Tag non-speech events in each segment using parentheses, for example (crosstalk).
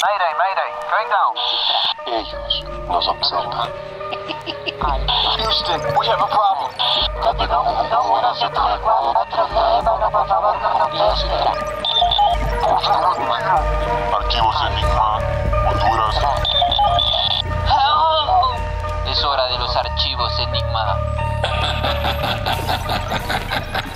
Mayday, mayday, going down. Ellos nos observan. Houston, we have a problem. Archivos Enigma, Honduras. Es hora de los archivos Enigma. (laughs)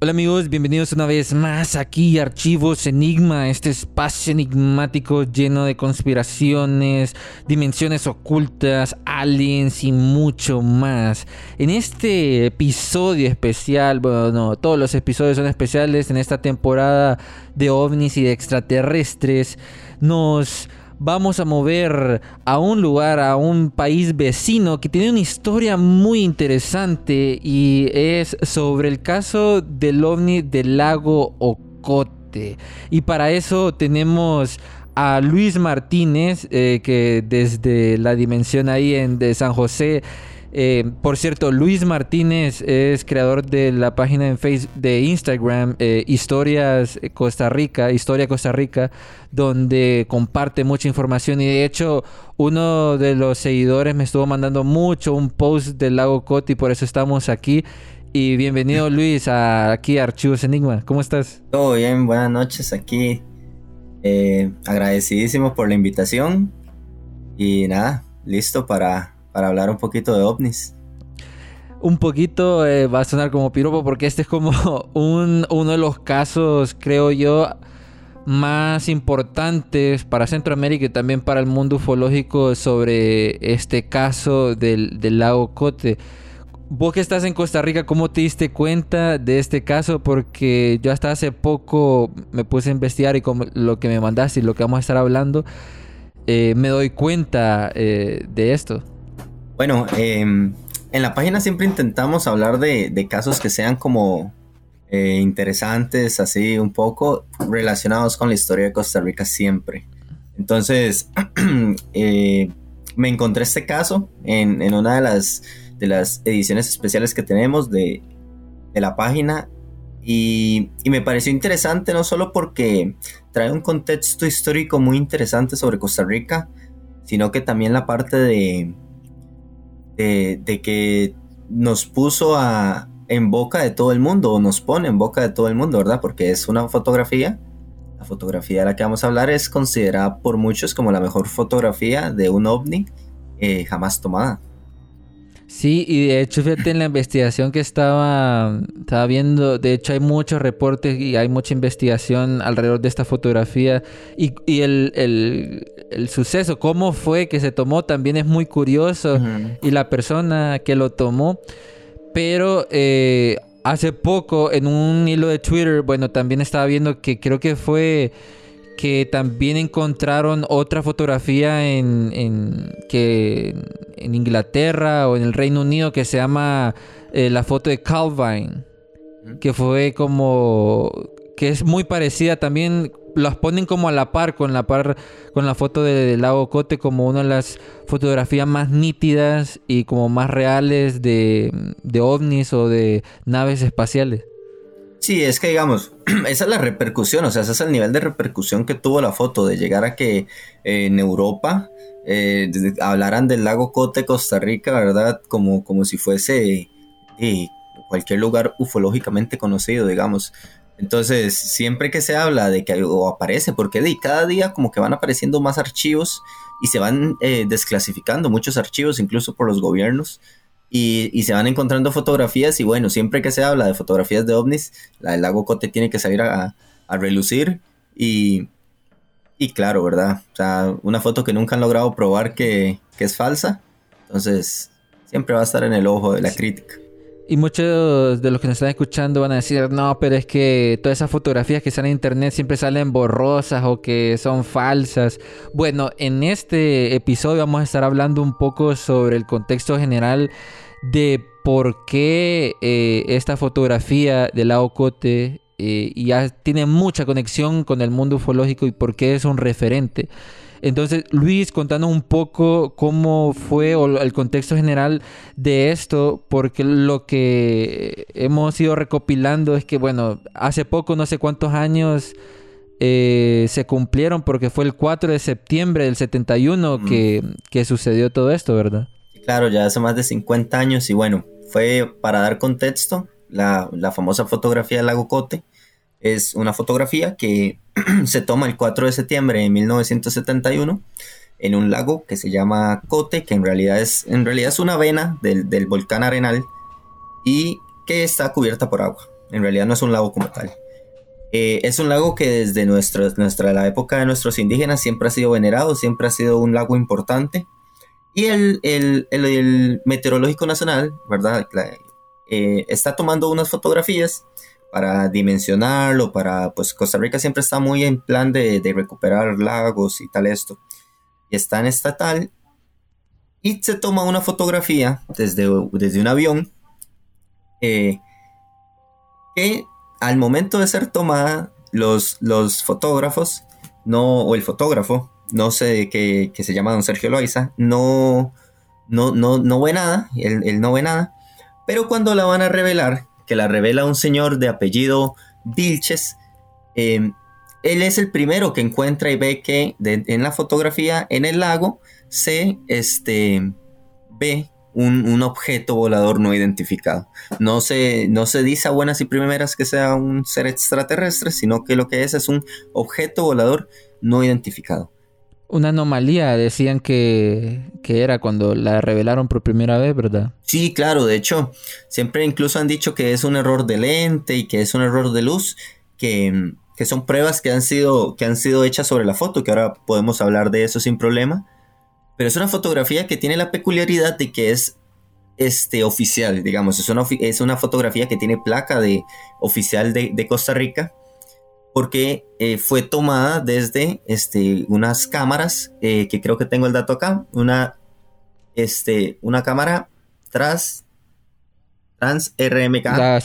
Hola amigos, bienvenidos una vez más aquí a Archivos Enigma, este espacio enigmático lleno de conspiraciones, dimensiones ocultas, aliens y mucho más. En este episodio especial, bueno, no, todos los episodios son especiales en esta temporada de ovnis y de extraterrestres, nos vamos a mover a un lugar, a un país vecino que tiene una historia muy interesante y es sobre el caso del ovni del lago Ocote. Y para eso tenemos a Luis Martínez, eh, que desde la dimensión ahí en, de San José eh, por cierto, Luis Martínez es creador de la página en Facebook de Instagram eh, Historias Costa Rica, Historia Costa Rica, donde comparte mucha información y de hecho uno de los seguidores me estuvo mandando mucho un post del lago Coti, por eso estamos aquí. Y bienvenido (laughs) Luis a, aquí a Archivos Enigma. ¿Cómo estás? Todo bien, buenas noches aquí. Eh, agradecidísimo por la invitación y nada, listo para para hablar un poquito de ovnis. Un poquito eh, va a sonar como piropo porque este es como (laughs) un, uno de los casos, creo yo, más importantes para Centroamérica y también para el mundo ufológico sobre este caso del, del lago Cote. Vos que estás en Costa Rica, ¿cómo te diste cuenta de este caso? Porque yo hasta hace poco me puse a investigar y como lo que me mandaste y lo que vamos a estar hablando, eh, me doy cuenta eh, de esto. Bueno, em, en la página siempre intentamos hablar de, casos que sean como eh, interesantes, así un poco relacionados con la historia de Costa Rica siempre. Entonces, (clears throat) eh, me encontré este caso en, una de las, de las ediciones especiales que tenemos de, la página y, y, me pareció interesante no solo porque trae un contexto histórico muy interesante sobre Costa Rica, sino que también la parte de, de, que nos puso a, en boca de todo el mundo, o nos pone en boca de todo el mundo, ¿verdad? Porque es una fotografía. La fotografía de la que vamos a hablar es considerada por muchos como la mejor fotografía de un ovni eh, jamás tomada. Sí, y de hecho, fíjate en la investigación que estaba, estaba viendo, de hecho hay muchos reportes y hay mucha investigación alrededor de esta fotografía. Y, el, el, suceso, cómo fue que se tomó, también es muy curioso. Y la persona que lo tomó, pero eh, hace poco en un hilo de Twitter, bueno, también estaba viendo que creo que fue que también encontraron otra fotografía en, que, en Inglaterra o en el Reino Unido que se llama eh, la foto de Calvin, que fue como que es muy parecida también las ponen como a la par con la par con la foto del lago Cote como una de las fotografías más nítidas y como más reales de, de ovnis o de naves espaciales. Sí, es que digamos, (clears throat) esa es la repercusión, o sea, ese es el nivel de repercusión que tuvo la foto, de llegar a que eh, en Europa eh, hablaran del lago Cote, Costa Rica, ¿verdad? Como, como si fuese eh, cualquier lugar ufológicamente conocido, digamos. Entonces, siempre que se habla de que o aparece, porque de, cada día como que van apareciendo más archivos y se van desclasificando muchos archivos, incluso por los gobiernos, y, se van encontrando fotografías y bueno, siempre que se habla de fotografías de ovnis, la del lago Cote tiene que salir a, relucir y, y, claro, ¿verdad? O sea, una foto que nunca han logrado probar que, es falsa, entonces siempre va a estar en el ojo de la crítica. Y muchos de los que nos están escuchando van a decir, no, pero es que todas esas fotografías que salen en internet siempre salen borrosas o que son falsas. Bueno, en este episodio vamos a estar hablando un poco sobre el contexto general de por qué eh, esta fotografía de la eh, ya tiene mucha conexión con el mundo ufológico y por qué es un referente. Entonces, Luis, contanos un poco cómo fue o el contexto general de esto, porque lo que hemos ido recopilando es que, bueno, hace poco, no sé cuántos años eh, se cumplieron, porque fue el 4 de septiembre del 71 que, que sucedió todo esto, ¿verdad? Claro, ya hace más de 50 años y bueno, fue para dar contexto, la, la famosa fotografía del lago Cote es una fotografía que (clears throat) se toma el 4 de septiembre de 1971 en un lago que se llama Cote, que en realidad es, en realidad es una vena del, del volcán Arenal y que está cubierta por agua. En realidad no es un lago como tal. Eh, es un lago que desde nuestra, nuestra, la época de nuestros indígenas siempre ha sido venerado, siempre ha sido un lago importante. Y el, el, el, Meteorológico Nacional, ¿verdad? Eh, está tomando unas fotografías para dimensionarlo, para, pues Costa Rica siempre está muy en plan de, de recuperar lagos y tal esto. Y está en estatal y se toma una fotografía desde, desde un avión eh, que al momento de ser tomada los, los fotógrafos no o el fotógrafo no sé que, se llama don Sergio Loaiza no no, no, no ve nada él, él no ve nada pero cuando la van a revelar que la revela un señor de apellido Vilches. Em, él es el primero que encuentra y ve que en la fotografía en el lago se este, ve un, objeto volador no identificado. No se, no se dice a buenas y primeras que sea un ser extraterrestre, sino que lo que es es un objeto volador no identificado una anomalía, decían que, era cuando la revelaron por primera vez, ¿verdad? Sí, claro, de hecho, siempre incluso han dicho que es un error de lente y que es un error de luz, que, son pruebas que han, sido, que han sido hechas sobre la foto, que ahora podemos hablar de eso sin problema. Pero es una fotografía que tiene la peculiaridad de que es este, oficial, digamos, es una, es una fotografía que tiene placa de oficial de, de Costa Rica porque eh, fue tomada desde este, unas cámaras, eh, que creo que tengo el dato acá, una, este, una cámara tras, trans RMK. La,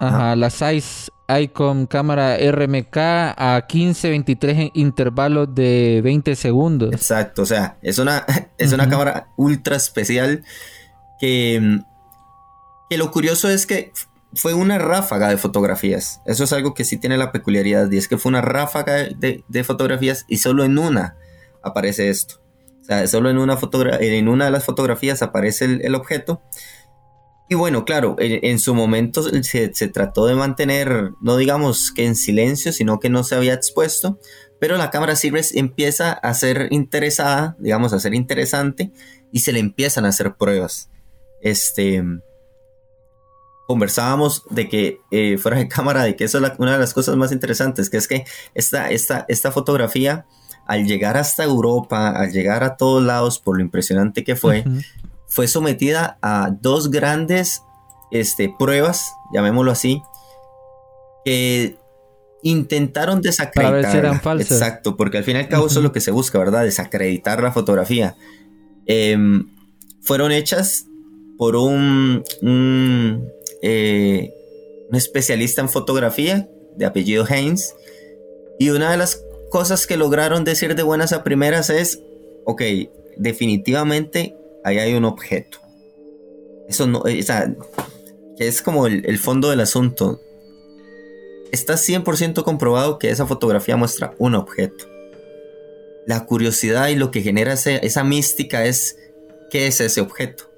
ajá, la Size Icon cámara RMK a 15-23 en intervalos de 20 segundos. Exacto, o sea, es una, (laughs) es una cámara ultra especial que, que lo curioso es que fue una ráfaga de fotografías. Eso es algo que sí tiene la peculiaridad y es que fue una ráfaga de, fotografías y solo en una aparece esto. O sea, solo en una, en una de las fotografías aparece el, objeto. Y bueno, claro, en, su momento se, trató de mantener, no digamos que en silencio, sino que no se había expuesto, pero la cámara Sirius empieza a ser interesada, digamos, a ser interesante, y se le empiezan a hacer pruebas. Este, conversábamos de que eh, fuera de (laughs) cámara, de que eso es una de las cosas más interesantes, que es que esta, esta, esta fotografía, al llegar hasta Europa, al llegar a todos lados, por lo impresionante que fue, fue sometida a dos grandes este, pruebas, llamémoslo así, que intentaron desacreditar. Exacto, porque al fin y al cabo eso es lo que se busca, ¿verdad? Desacreditar la fotografía. Em, fueron hechas por un, eh, un especialista en fotografía de apellido Haynes. Y una de las cosas que lograron decir de buenas a primeras es, ok, definitivamente ahí hay un objeto. Eso no, o sea, es como el, fondo del asunto. Está 100% comprobado que esa fotografía muestra un objeto. La curiosidad y lo que genera esa mística es, ¿qué es ese objeto?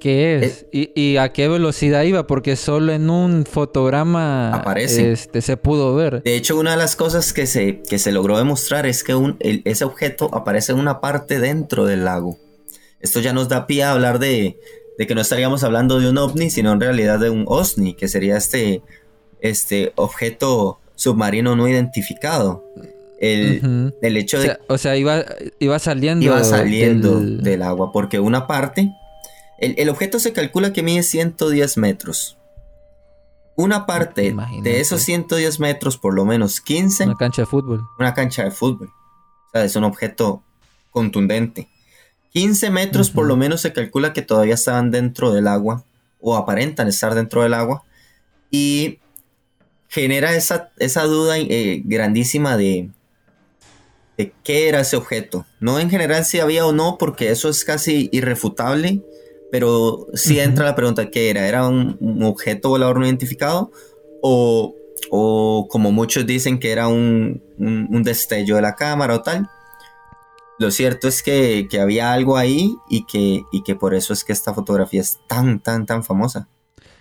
¿Qué es? Eh, ¿Y, a qué velocidad iba? Porque solo en un fotograma aparece. Este, se pudo ver. De hecho, una de las cosas que se, que se logró demostrar es que un, ese objeto aparece en una parte dentro del lago. Esto ya nos da pie a hablar de, de, que no estaríamos hablando de un ovni, sino en realidad de un OSNI, que sería este, este objeto submarino no identificado. El, hecho de... O sea, iba, iba saliendo... Iba saliendo del agua, porque una parte el, objeto se calcula que mide 110 metros. Una parte de esos 110 metros, por lo menos 15. Una cancha de fútbol. Una cancha de fútbol. O sea, es un objeto contundente. 15 metros por lo menos se calcula que todavía estaban dentro del agua o aparentan estar dentro del agua y genera esa, esa duda eh, grandísima de, de qué era ese objeto. No en general si había o no, porque eso es casi irrefutable, pero sí entra la pregunta, ¿qué era? ¿Era un, un objeto volador no identificado? O, o como muchos dicen que era un, un- un destello de la cámara o tal. Lo cierto es que, que había algo ahí y que, y que por eso es que esta fotografía es tan, tan, tan famosa.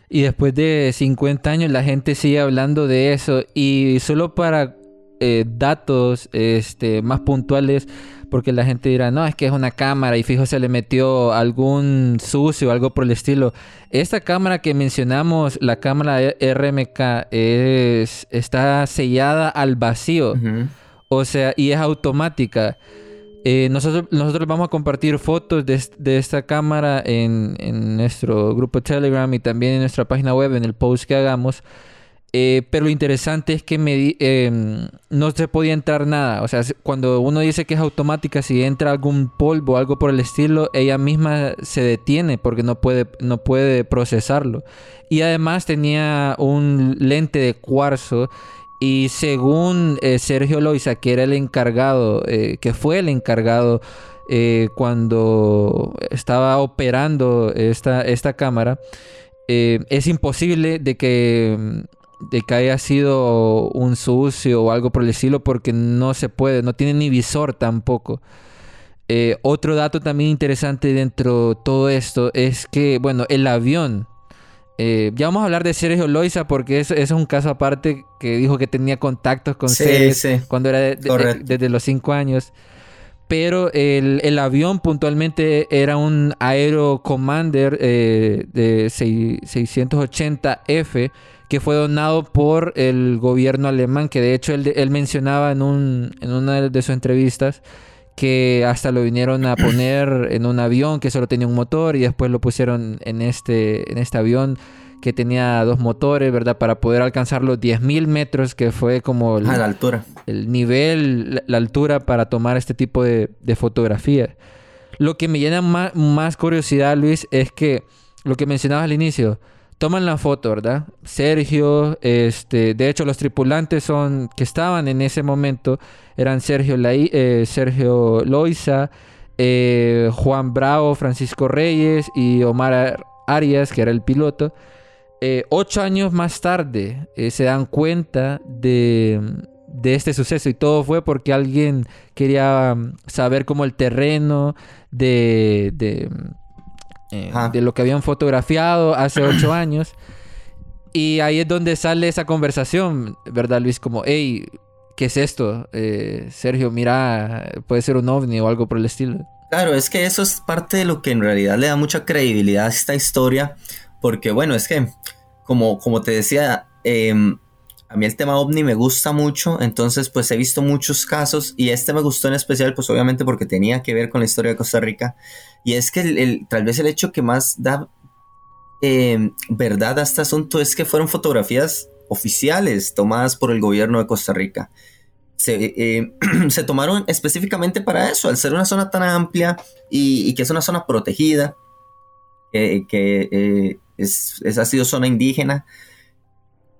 Y después de 50 años la gente sigue hablando de eso. Y solo para eh, datos este, más puntuales, porque la gente dirá, no, es que es una cámara y fijo se le metió algún sucio o algo por el estilo. Esta cámara que mencionamos, la cámara RMK, es, está sellada al vacío. O sea, y es automática. Eh, nosotros, nosotros vamos a compartir fotos de esta cámara en, en nuestro grupo Telegram y también en nuestra página web, en el post que hagamos. Eh, pero lo interesante es que em, no se podía entrar nada. O sea, cuando uno dice que es automática, si entra algún polvo o algo por el estilo, ella misma se detiene porque no puede, no puede procesarlo. Y además tenía un lente de cuarzo y según eh, Sergio Loiza, que era el encargado, eh, que fue el encargado cuando estaba operando esta, esta cámara, es imposible de que, de que haya sido un sucio o algo por el estilo porque no se puede, no tiene ni visor tampoco. Eh, otro dato también interesante dentro de todo esto es que, bueno, el avión eh, ya vamos a hablar de Sergio Loiza porque eso, eso es un caso aparte que dijo que tenía contactos con Sí, seres sí. cuando era de- desde los 5 años. Pero el, el avión puntualmente era un Aero Commander eh, de sei- 680F que fue donado por el gobierno alemán, que de hecho él, él mencionaba en, un, en una de sus entrevistas que hasta lo vinieron a poner (clears throat) en un avión que solo tenía un motor y después lo pusieron en este, en este avión que tenía dos motores, ¿verdad? Para poder alcanzar los 10.000 metros, que fue como el, la altura. el nivel, la, la altura para tomar este tipo de, de fotografías. Lo que me llena más, más curiosidad, Luis, es que lo que mencionabas al inicio, toman la foto, ¿verdad? Sergio, este, de hecho los tripulantes son que estaban en ese momento eran Sergio, Lai- eh, Sergio Loiza, eh, Juan Bravo, Francisco Reyes y Omar Ar- Arias, que era el piloto. Eh, ocho años más tarde se dan cuenta de, de este suceso y todo fue porque alguien quería mm, saber como el terreno de, de, eh, Ajá. de lo que habían fotografiado hace ocho (coughs) años. Y ahí es donde sale esa conversación, ¿verdad, Luis? Como, hey, ¿qué es esto? Eh, Sergio, mira, puede ser un ovni o algo por el estilo. Claro, es que eso es parte de lo que en realidad le da mucha credibilidad a esta historia, porque bueno, es que como, como te decía, em, a mí el tema ovni me gusta mucho, entonces pues he visto muchos casos y este me gustó en especial pues obviamente porque tenía que ver con la historia de Costa Rica y es que el- tal vez el hecho que más da em, verdad a este asunto es que fueron fotografías oficiales tomadas por el gobierno de Costa Rica se, eh, (clears throat) se tomaron específicamente para eso, al ser una zona tan amplia y, y que es una zona protegida, eh, que eh, es, es- ha sido zona indígena.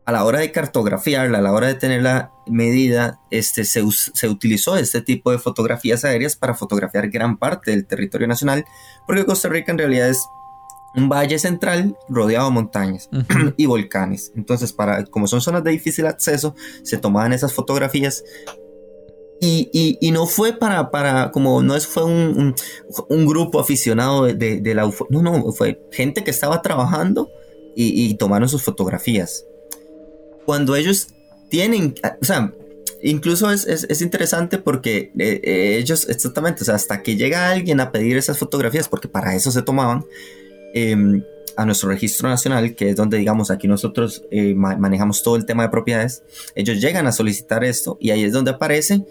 A la hora de cartografiarla, a la hora de tenerla medida, este, se, utilizó este tipo de fotografías aéreas para fotografiar gran parte del territorio nacional, porque Costa Rica en realidad es un valle central rodeado de montañas (clears throat) y volcanes. Entonces, para, como son zonas de difícil acceso, se tomaban esas fotografías. Y, y- y no fue para, para, como no es, fue un, un- un grupo aficionado de, de- de la UFO, no, no, fue gente que estaba trabajando y, y tomaron sus fotografías. Cuando ellos tienen, o sea, incluso es, es- es interesante porque eh, eh, ellos, exactamente, o sea, hasta que llega alguien a pedir esas fotografías, porque para eso se tomaban, em, a nuestro registro nacional, que es donde, digamos, aquí nosotros eh, ma- manejamos todo el tema de propiedades, ellos llegan a solicitar esto y ahí es donde aparece,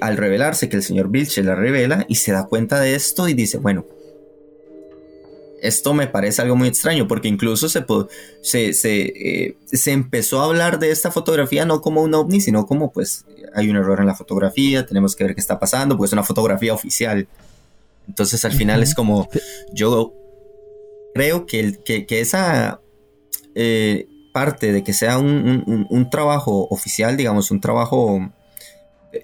al revelarse que el señor Vilche la revela y se da cuenta de esto y dice, bueno, esto me parece algo muy extraño porque incluso se, se, se, eh, se empezó a hablar de esta fotografía no como un ovni, sino como pues hay un error en la fotografía, tenemos que ver qué está pasando, pues es una fotografía oficial. Entonces al final es como yo creo que, el- que, que esa eh, parte de que sea un- un trabajo oficial, digamos, un trabajo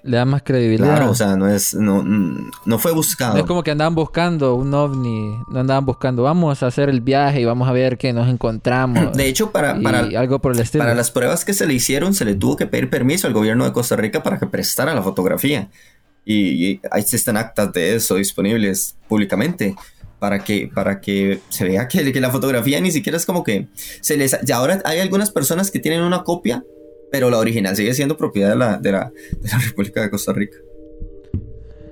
Le da más credibilidad. Claro, o sea, no es, no, no fue buscado. No es como que andaban buscando un ovni, no andaban buscando, vamos a hacer el viaje y vamos a ver qué nos encontramos. De hecho, para, para, algo por el estilo. para las pruebas que se le hicieron, se le tuvo que pedir permiso al gobierno de Costa Rica para que prestara la fotografía. Y, y están actas de eso disponibles públicamente para que, para que se vea que, que la fotografía ni siquiera es como que se les... Y ahora hay algunas personas que tienen una copia, pero la original sigue siendo propiedad de la, de la, (laughs) República de Costa Rica.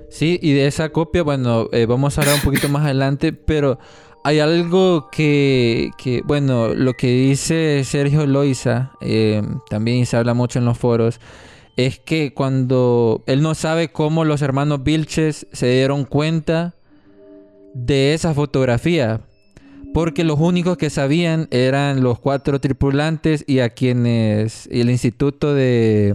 Sí, y de esa copia, bueno, eh, vamos a hablar un poquito más adelante, pero hay algo que, que bueno, lo que dice Sergio Loiza, eh, también se habla mucho en los foros, es que cuando él no sabe cómo los hermanos Vilches se dieron cuenta de esa fotografía. Porque los únicos que sabían eran los cuatro tripulantes y a quienes el Instituto de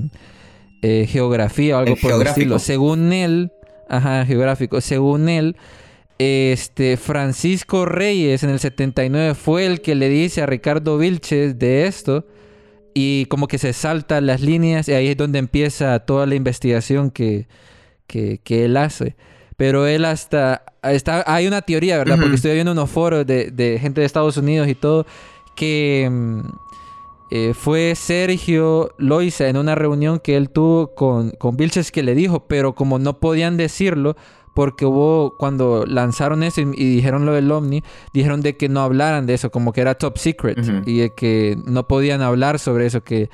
eh, Geografía o algo El por el geográfico. estilo. Según él, ajá, geográfico, según él, este Francisco Reyes en el 79 fue el que le dice a Ricardo Vilches de esto y como que se salta las líneas y ahí es donde empieza toda la investigación que, que, que él hace. Pero él hasta... Está, hay una teoría, ¿verdad? Porque estoy viendo unos foros de, de gente de Estados Unidos y todo, que mm, eh, fue Sergio Loiza en una reunión que él tuvo con, con Vilches que le dijo, pero como no podían decirlo, porque hubo, cuando lanzaron eso y, y dijeron lo del ovni, dijeron de que no hablaran de eso, como que era top secret, y de que no podían hablar sobre eso, que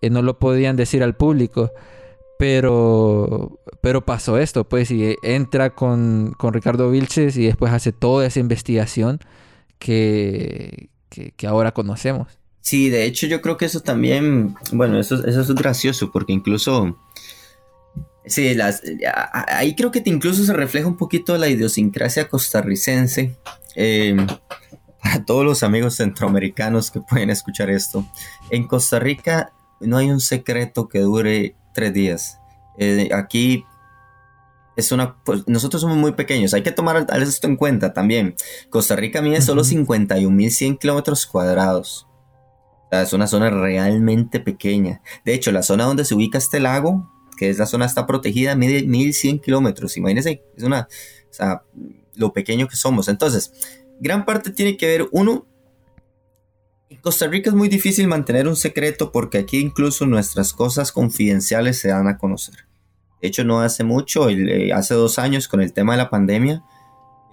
eh, no lo podían decir al público. Pero, pero pasó esto, pues, y entra con, con Ricardo Vilches y después hace toda esa investigación que, que, ahora conocemos. Sí, de hecho yo creo que eso también, bueno, eso, eso es gracioso porque incluso, sí, las, ahí creo que te incluso se refleja un poquito la idiosincrasia costarricense. eh, para todos los amigos centroamericanos que pueden escuchar esto, en Costa Rica no hay un secreto que dure tres días. Eh, aquí es una, pues nosotros somos muy pequeños, hay que tomar esto en cuenta también. Costa Rica mide solo Ujú. 51.100 kilómetros cuadrados. O sea, es una zona realmente pequeña. De hecho, la zona donde se ubica este lago, que es la zona está protegida, mide 1100 kilómetros. Imagínense, es una, o sea, lo pequeño que somos. Entonces, gran parte tiene que ver, uno, en Costa Rica es muy difícil mantener un secreto porque aquí incluso nuestras cosas confidenciales se dan a conocer. De hecho, no hace mucho, eh, hace dos años con el tema de la pandemia,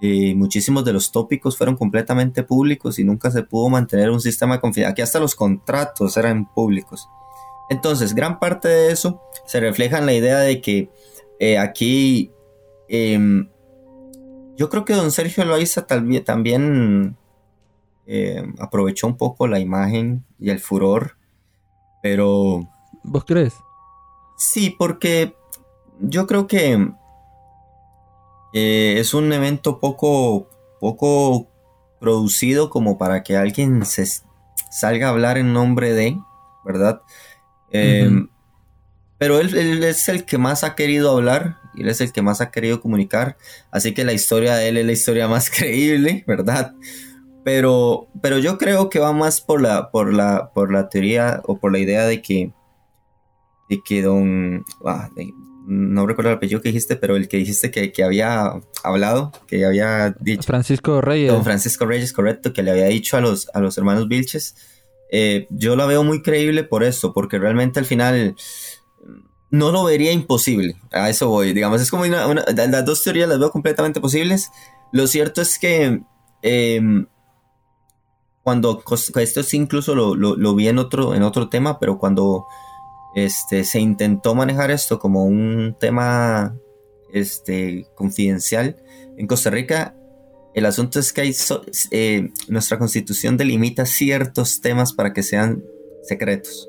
eh, muchísimos de los tópicos fueron completamente públicos y nunca se pudo mantener un sistema de. Aquí hasta los contratos eran públicos. Entonces, gran parte de eso se refleja en la idea de que eh, aquí em, yo creo que don Sergio Loaiza también eh, aprovechó un poco la imagen y el furor, pero ¿Vos crees? Sí, porque yo creo que eh, es un evento poco, poco producido como para que alguien se salga a hablar en nombre de, ¿verdad? Eh. Pero él, él es el que más ha querido hablar y él es el que más ha querido comunicar, así que la historia de él es la historia más (laughs) creíble, ¿verdad? Pero, pero yo creo que va más por la, por la, por la teoría o por la idea de que de que don, ah, de- no recuerdo el apellido que dijiste, pero el que dijiste que, que había hablado, que había dicho, Francisco Reyes. don Francisco Reyes, correcto, que le había dicho a los, a los hermanos Vilches, eh, yo la veo muy creíble por eso, porque realmente al final no lo vería imposible, a eso voy, digamos, es como una, una- las dos teorías las veo completamente posibles, lo cierto es que em, cuando esto sí incluso lo, lo- lo vi en otro, en otro tema, pero cuando este, se intentó manejar esto como un tema este, confidencial en Costa Rica, el asunto es que hay so- eh, nuestra constitución delimita ciertos temas para que sean secretos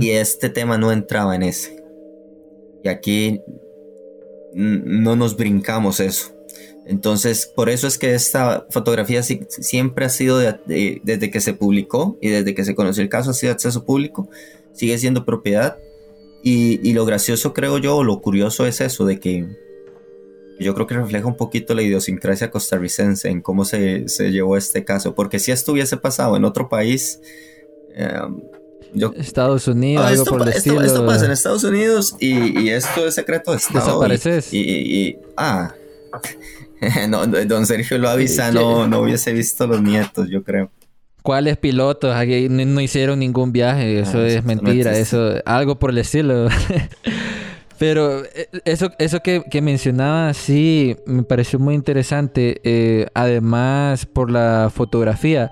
y este tema no entraba en ese. Y aquí no nos brincamos eso. Entonces, por eso es que esta fotografía sí- siempre ha sido, de- de- desde que se publicó y desde que se conoció el caso, ha sido acceso público, sigue siendo propiedad. Y, y lo gracioso, creo yo, o lo curioso es eso, de que yo creo que refleja un poquito la idiosincrasia costarricense en cómo se, se llevó este caso. Porque si esto hubiese pasado en otro país, eh, Yo, Estados Unidos, Ah, algo esto, por el esto- estilo. esto pasa en Estados Unidos y, y esto es secreto de Estado. ¿Desapareces? Y- y- ah, (laughs) no, don Sergio lo avisa, ¿Qué? no, no hubiese visto los nietos, yo creo. ¿Cuáles pilotos? Aquí no, no hicieron ningún viaje, eso Ah, es eso no mentira, eso, algo por el estilo. (laughs) Pero eh, eso, eso que, que mencionaba sí me pareció muy interesante, eh, además por la fotografía,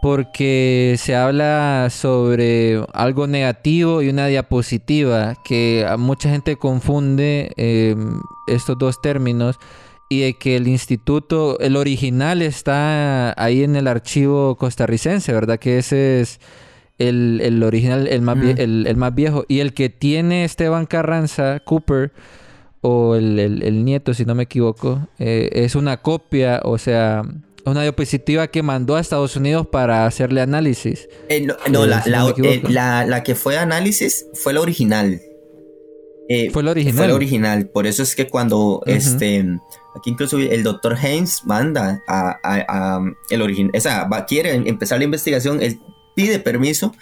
porque se habla sobre algo negativo y una diapositiva, que a mucha gente confunde eh, estos dos términos y de que el instituto, el original está ahí en el archivo costarricense, ¿verdad? Que ese es el, el original, el más, vie- el, el más viejo. Y el que tiene Esteban Carranza, Cooper, o el, el- el nieto, si no me equivoco, eh, es una copia, o sea, una diapositiva que mandó a Estados Unidos para hacerle análisis. Eh, no, no, Eh, la, si no la- me equivoco. eh, la- la que fue análisis fue la original. Eh, Fue la original. Fue la original. Por eso es que cuando este aquí incluso el doctor Haynes manda a, a- a el original, esa va, quiere empezar la investigación, él pide permiso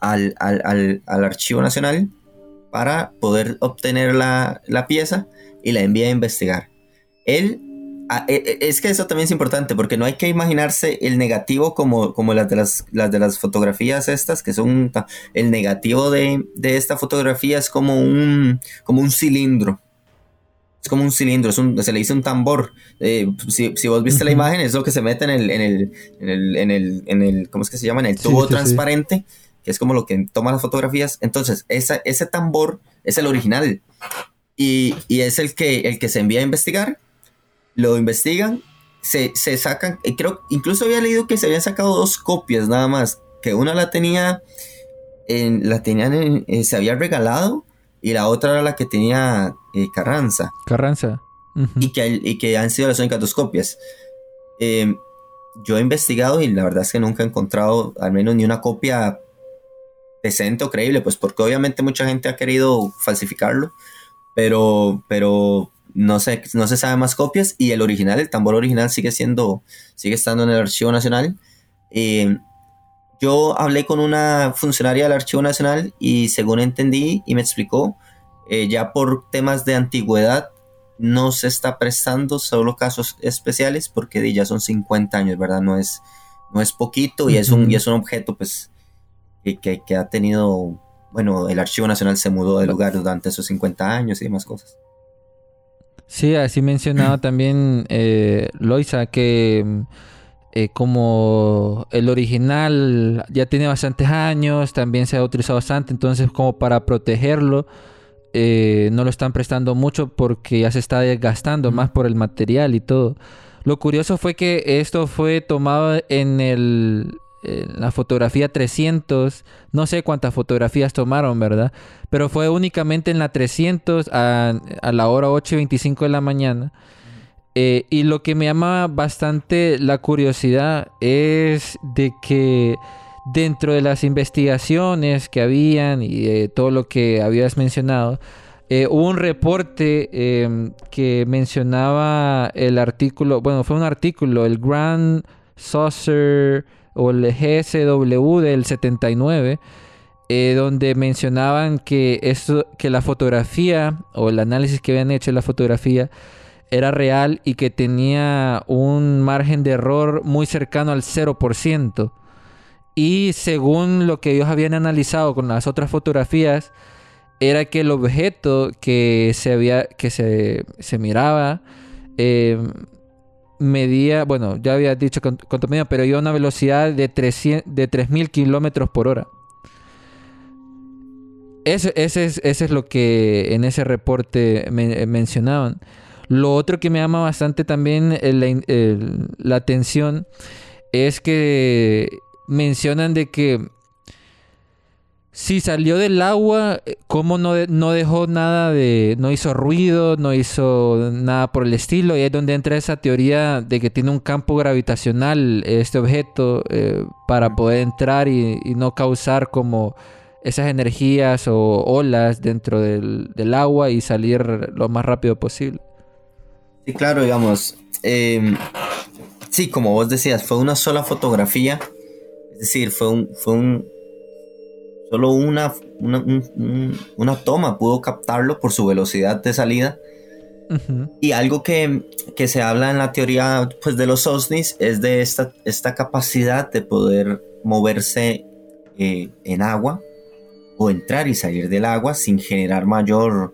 al, al- al- al Archivo Nacional para poder obtener la, la pieza y la envía a investigar. Él ah, eh, eh, es que eso también es importante porque no hay que imaginarse el negativo como, como las, de las, las de las fotografías estas que son el negativo de, de esta fotografía es como un como un cilindro. Es como un cilindro es un- se le dice un tambor. Eh, si, si vos viste la imagen es lo que se mete en el en el en el en el, en el ¿cómo es que se llama? en el tubo sí, sí. transparente que es como lo que toma las fotografías. Entonces esa, ese tambor es el original y, y es el que el que se envía a investigar lo investigan, se, se sacan, y creo, incluso había leído que se habían sacado dos copias nada más, que una la tenía, en, la tenían, en- eh, se había regalado y la otra era la que tenía eh, Carranza Carranza. Y que, y que han sido las únicas dos copias. Eh, yo he investigado y la verdad es que nunca he encontrado al menos ni una copia decente o creíble, pues porque obviamente mucha gente ha querido falsificarlo, pero, pero no sé, no se sabe más copias y el original, el tambor original sigue siendo, sigue estando en el Archivo Nacional. Eh, yo hablé con una funcionaria del Archivo Nacional y según entendí y me explicó, eh, ya por temas de antigüedad no se está prestando solo casos especiales porque ya son 50 años, ¿verdad? No es, no es poquito y, es un, y es un objeto pues que, que- que ha tenido, bueno, el Archivo Nacional se mudó de lugar durante esos 50 años y demás cosas. Sí, así mencionaba (clears throat) también eh, Loisa que eh, como el original ya tiene bastantes años, también se ha utilizado bastante, entonces como para protegerlo eh, no lo están prestando mucho porque ya se está desgastando más por el material y todo. Lo curioso fue que esto fue tomado en el la fotografía 300, no sé cuántas fotografías tomaron, ¿verdad? Pero fue únicamente en la 300 a, a la hora 8 y 25 de la mañana. Eh, y lo que me llama bastante la curiosidad es de que dentro de las investigaciones que habían y de todo lo que habías mencionado, eh, hubo un reporte eh, que mencionaba el artículo, bueno, fue un artículo, el Grand Saucer o el GSW del 79, eh, donde mencionaban que, que la fotografía o el análisis que habían hecho de la fotografía era real y que tenía un margen de error muy cercano al 0%. Y según lo que ellos habían analizado con las otras fotografías, era que el objeto que se, había, que se, se miraba eh, medía, bueno, ya había dicho cuánto medía, pero iba a una velocidad de, 300, de 3.000 kilómetros por hora. Eso, es, es lo que en ese reporte eh, mencionaban. Lo otro que me llama bastante también eh, el- la atención es que mencionan de que si salió del agua, eh, cómo no, de- no dejó nada de, no hizo ruido, no hizo nada por el estilo, y es donde entra esa teoría de que tiene un campo gravitacional este objeto eh, para poder entrar y, y no causar como esas energías o olas dentro del, del agua y salir lo más rápido posible. Sí, claro, digamos. eh, sí, como vos decías, fue una sola fotografía. Es decir, fue un, fue un, solo una, una, una toma pudo captarlo por su velocidad de salida. Y algo que, se habla en la teoría pues, de los OSNIs es de esta, esta capacidad de poder moverse eh, en agua o entrar y salir del agua sin generar mayor...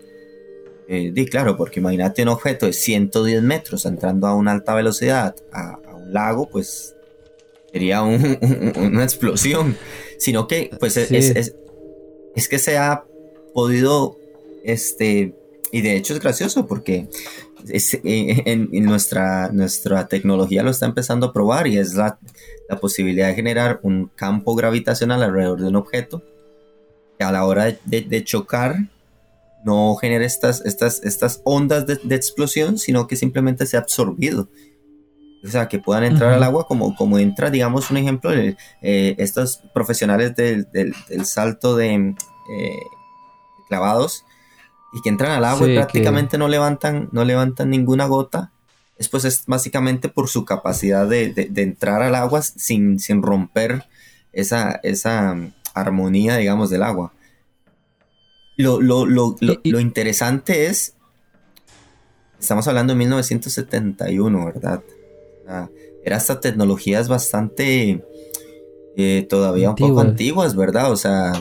Eh, claro, porque imagínate un objeto de 110 metros entrando a una alta velocidad a, un lago, pues sería una explosión. Sino que, pues, es, es, es, que se ha podido este, y de hecho es gracioso porque eh, en, nuestra, nuestra tecnología lo está empezando a probar y es la, posibilidad de generar un campo gravitacional alrededor de un objeto que a la hora de, chocar no genere estas, estas, estas ondas de, explosión, sino que simplemente sea absorbido. O sea, que puedan entrar al agua como, como entra, digamos, un ejemplo, eh, estos profesionales del, salto de eh, clavados y que entran al agua y prácticamente no, levantan, no levantan ninguna gota, es pues es básicamente por su capacidad de, entrar al agua sin, sin romper esa, esa mm, armonía, digamos, del agua. Lo, lo, interesante es, estamos hablando de 1971, ¿verdad? Era esta tecnologías bastante eh, todavía un poco antiguas, ¿verdad? O sea,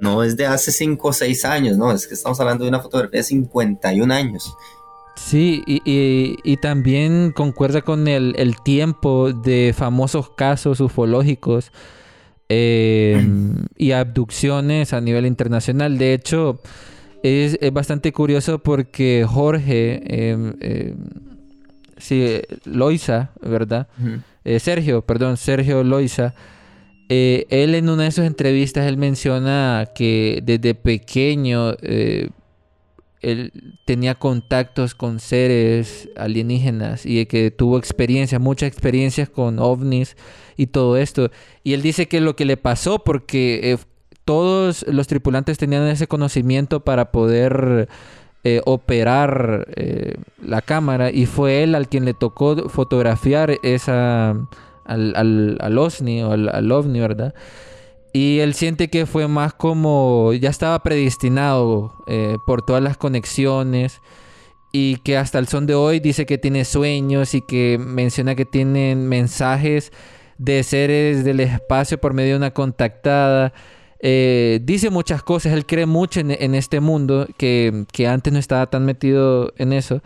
no es de hace 5 o 6 años, no, es que estamos hablando de una fotografía de 51 años. Sí, y, también concuerda con el, tiempo de famosos casos ufológicos em, (clears throat) y abducciones a nivel internacional. De hecho, es, bastante curioso porque Jorge, eh, eh, sí, Loiza, ¿verdad? Eh, Sergio, perdón, Sergio Loiza eh, él en una de sus entrevistas, él menciona que desde pequeño eh, él tenía contactos con seres alienígenas y que tuvo experiencias, muchas experiencias con ovnis y todo esto. Y él dice que lo que le pasó, porque todos los tripulantes tenían ese conocimiento para poder operar la cámara y fue él al quien le tocó fotografiar esa al, al, al OSNI o al, OVNI, ¿verdad? Y él siente que fue más como ya estaba predestinado eh, por todas las conexiones y que hasta el son de hoy dice que tiene sueños y que menciona que tienen mensajes de seres del espacio por medio de una contactada. Eh, dice muchas cosas, él cree mucho en, este mundo que, que, antes no estaba tan metido en eso.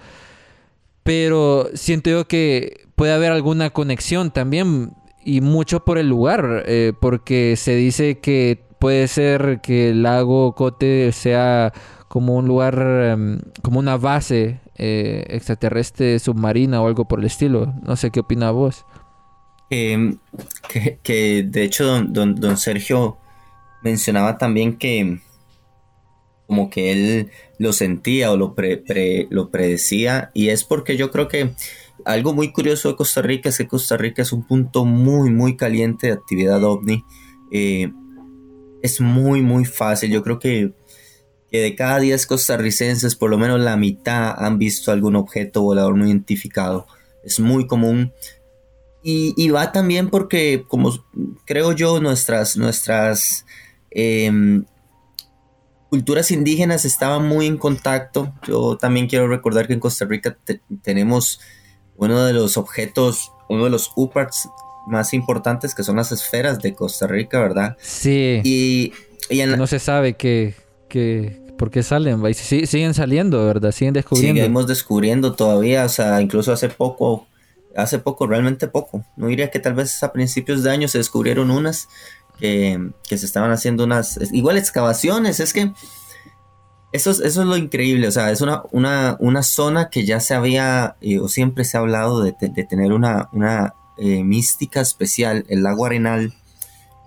Pero siento yo que puede haber alguna conexión también y mucho por el lugar, eh, porque se dice que puede ser que el lago Cote sea como un lugar, em, como una base eh, extraterrestre submarina o algo por el estilo. No sé qué opina vos. Em, que, de hecho don, don, Sergio mencionaba también que como que él lo sentía o lo, lo predecía y es porque yo creo que algo muy curioso de Costa Rica es que Costa Rica es un punto muy, muy caliente de actividad ovni. Eh, es muy, muy fácil. Yo creo que, de cada 10 costarricenses, por lo menos la mitad han visto algún objeto volador no identificado. Es muy común. Y, va también porque, como creo yo, nuestras, nuestras em, culturas indígenas estaban muy en contacto. Yo también quiero recordar que en Costa Rica tenemos uno de los objetos, uno de los UPARTs más importantes que son las esferas de Costa Rica, ¿verdad? Sí. Y, no se sabe que, por qué salen, sí, siguen saliendo, ¿verdad? Siguen descubriendo. Seguimos descubriendo todavía, o sea, incluso hace poco, hace poco, realmente poco. No diría que tal vez a principios de año se descubrieron unas que, se estaban haciendo unas, igual excavaciones, es que eso es, eso es lo increíble, o sea, es una, una, una zona que ya se había, eh, o siempre se ha hablado de, tener una, una eh, mística especial, el lago Arenal.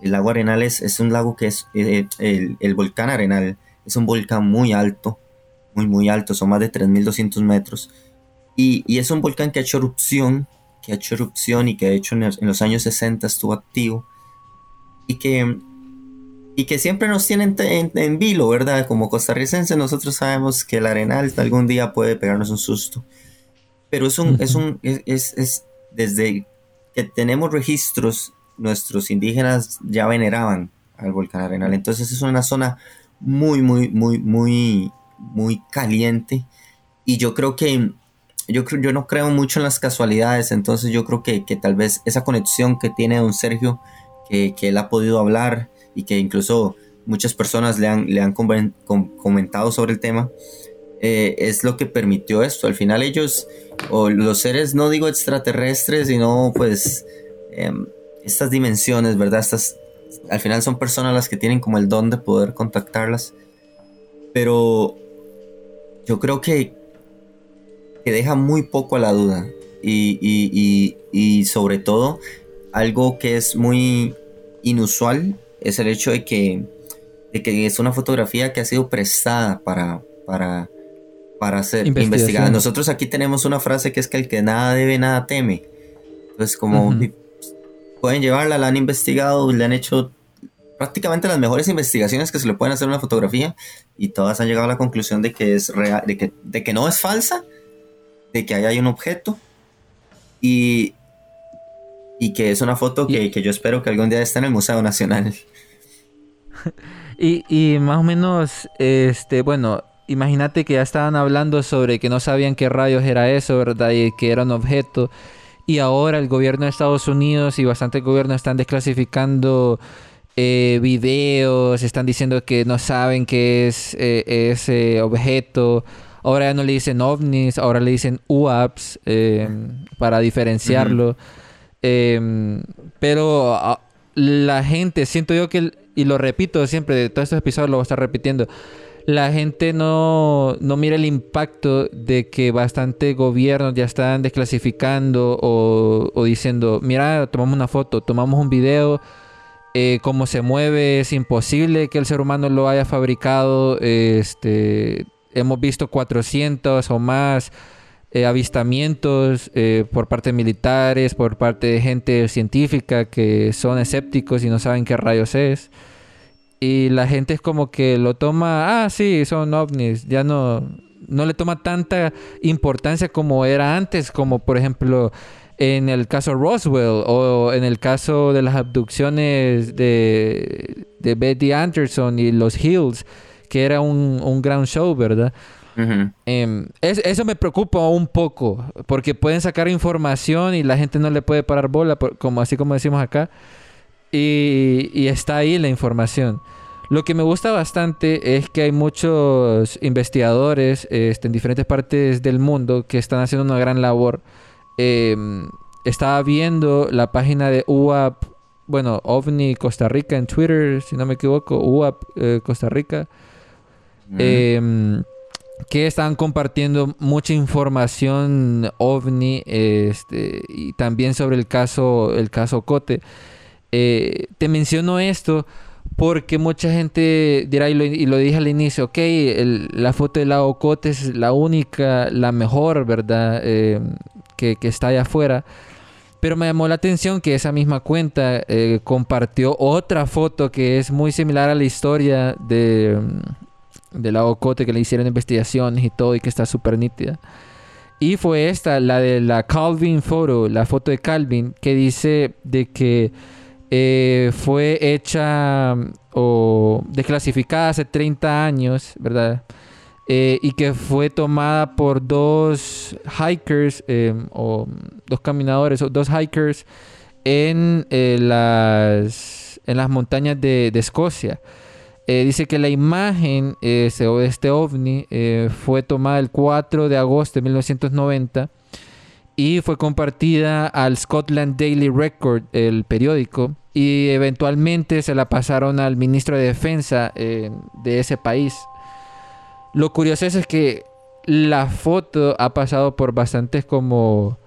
El lago Arenal es, es un lago que es, eh, el, volcán Arenal, es un volcán muy alto, muy, muy alto, son más de 3.200 metros. Y, y, es un volcán que ha hecho erupción, que ha hecho erupción y que de hecho en los años 60 estuvo activo. Y que y que siempre nos tienen en, vilo, ¿verdad? Como costarricense nosotros sabemos que el arenal algún día puede pegarnos un susto. Pero es un, es un, es, es, desde que tenemos registros, nuestros indígenas ya veneraban al volcán Arenal. Entonces es una zona muy, muy, muy, muy, muy caliente. Y yo creo que yo, creo- yo no creo mucho en las casualidades, entonces yo creo que, que tal vez esa conexión que tiene don Sergio, que, él ha podido hablar y que incluso muchas personas le han, le han comentado sobre el tema, eh, es lo que permitió esto. Al final ellos, o los seres, no digo extraterrestres, sino pues em, estas dimensiones, ¿verdad? Estas, al final son personas las que tienen como el don de poder contactarlas. Pero yo creo que, que deja muy poco a la duda. Y- y- y sobre todo, algo que es muy inusual es el hecho de que, de que es una fotografía que ha sido prestada para, para, para ser investigada. Nosotros aquí tenemos una frase que es que el que nada debe, nada teme. Entonces, como Ujú. pueden llevarla, la han investigado, le han hecho prácticamente las mejores investigaciones que se le pueden hacer a una fotografía y todas han llegado a la conclusión de que es real, de que, de que no es falsa, de que ahí hay un objeto y, y que es una foto que, Y- que yo espero que algún día esté en el Museo Nacional. (laughs) Y, y más o menos, este, bueno, imagínate que ya estaban hablando sobre que no sabían qué rayos era eso, ¿verdad? Y que era un objeto. Y ahora el gobierno de Estados Unidos y bastantes gobiernos están desclasificando eh, videos, están diciendo que no saben qué es eh, ese objeto. Ahora ya no le dicen ovnis, ahora le dicen UAPs eh, para diferenciarlo. Eh, pero ah, la gente, siento yo que, y lo repito siempre, de todos estos episodios lo voy a estar repitiendo, la gente no, no mira el impacto de que bastantes gobiernos ya están desclasificando o, o diciendo, mira, tomamos una foto, tomamos un video, eh, cómo se mueve, es imposible que el ser humano lo haya fabricado, este, hemos visto 400 o más eh, avistamientos eh, por parte de militares, por parte de gente científica que son escépticos y no saben qué rayos es. Y la gente es como que lo toma, ah, sí, son ovnis, ya no, no le toma tanta importancia como era antes, como por ejemplo en el caso Roswell o en el caso de las abducciones de, de Betty Anderson y los Hills, que era un, un gran show, ¿verdad? Em, es- eso me preocupa un poco, porque pueden sacar información y la gente no le puede parar bola, por- como así como decimos acá, y, y está ahí la información. Lo que me gusta bastante es que hay muchos investigadores este, en diferentes partes del mundo que están haciendo una gran labor. Em, estaba viendo la página de UAP, bueno, OVNI Costa Rica en Twitter, si no me equivoco, UAP eh, Costa Rica. Em, que estaban compartiendo mucha información ovni este, y también sobre el caso el caso Cote. Eh, te menciono esto porque mucha gente dirá y lo, dije al inicio ok la foto del lago Cote es la única la mejor verdad Em, que, que está allá afuera. Pero me llamó la atención que esa misma cuenta eh, compartió otra foto que es muy similar a la historia de, de la Ocote que le hicieron investigaciones y todo y que está súper nítida. Y fue esta, la de la Calvin Photo, la foto de Calvin, que dice de que eh, fue hecha mm, o desclasificada hace 30 años, ¿verdad? Eh, y que fue tomada por dos hikers eh, o dos caminadores o dos hikers en las en las montañas de Escocia. Eh, dice que la imagen eh, este, ovni eh, fue tomada el 4 de agosto de 1990 y fue compartida al Scotland Daily Record, el periódico, y eventualmente se la pasaron al ministro de Defensa eh, de ese país. Lo curioso es, que la foto ha pasado por bastantes como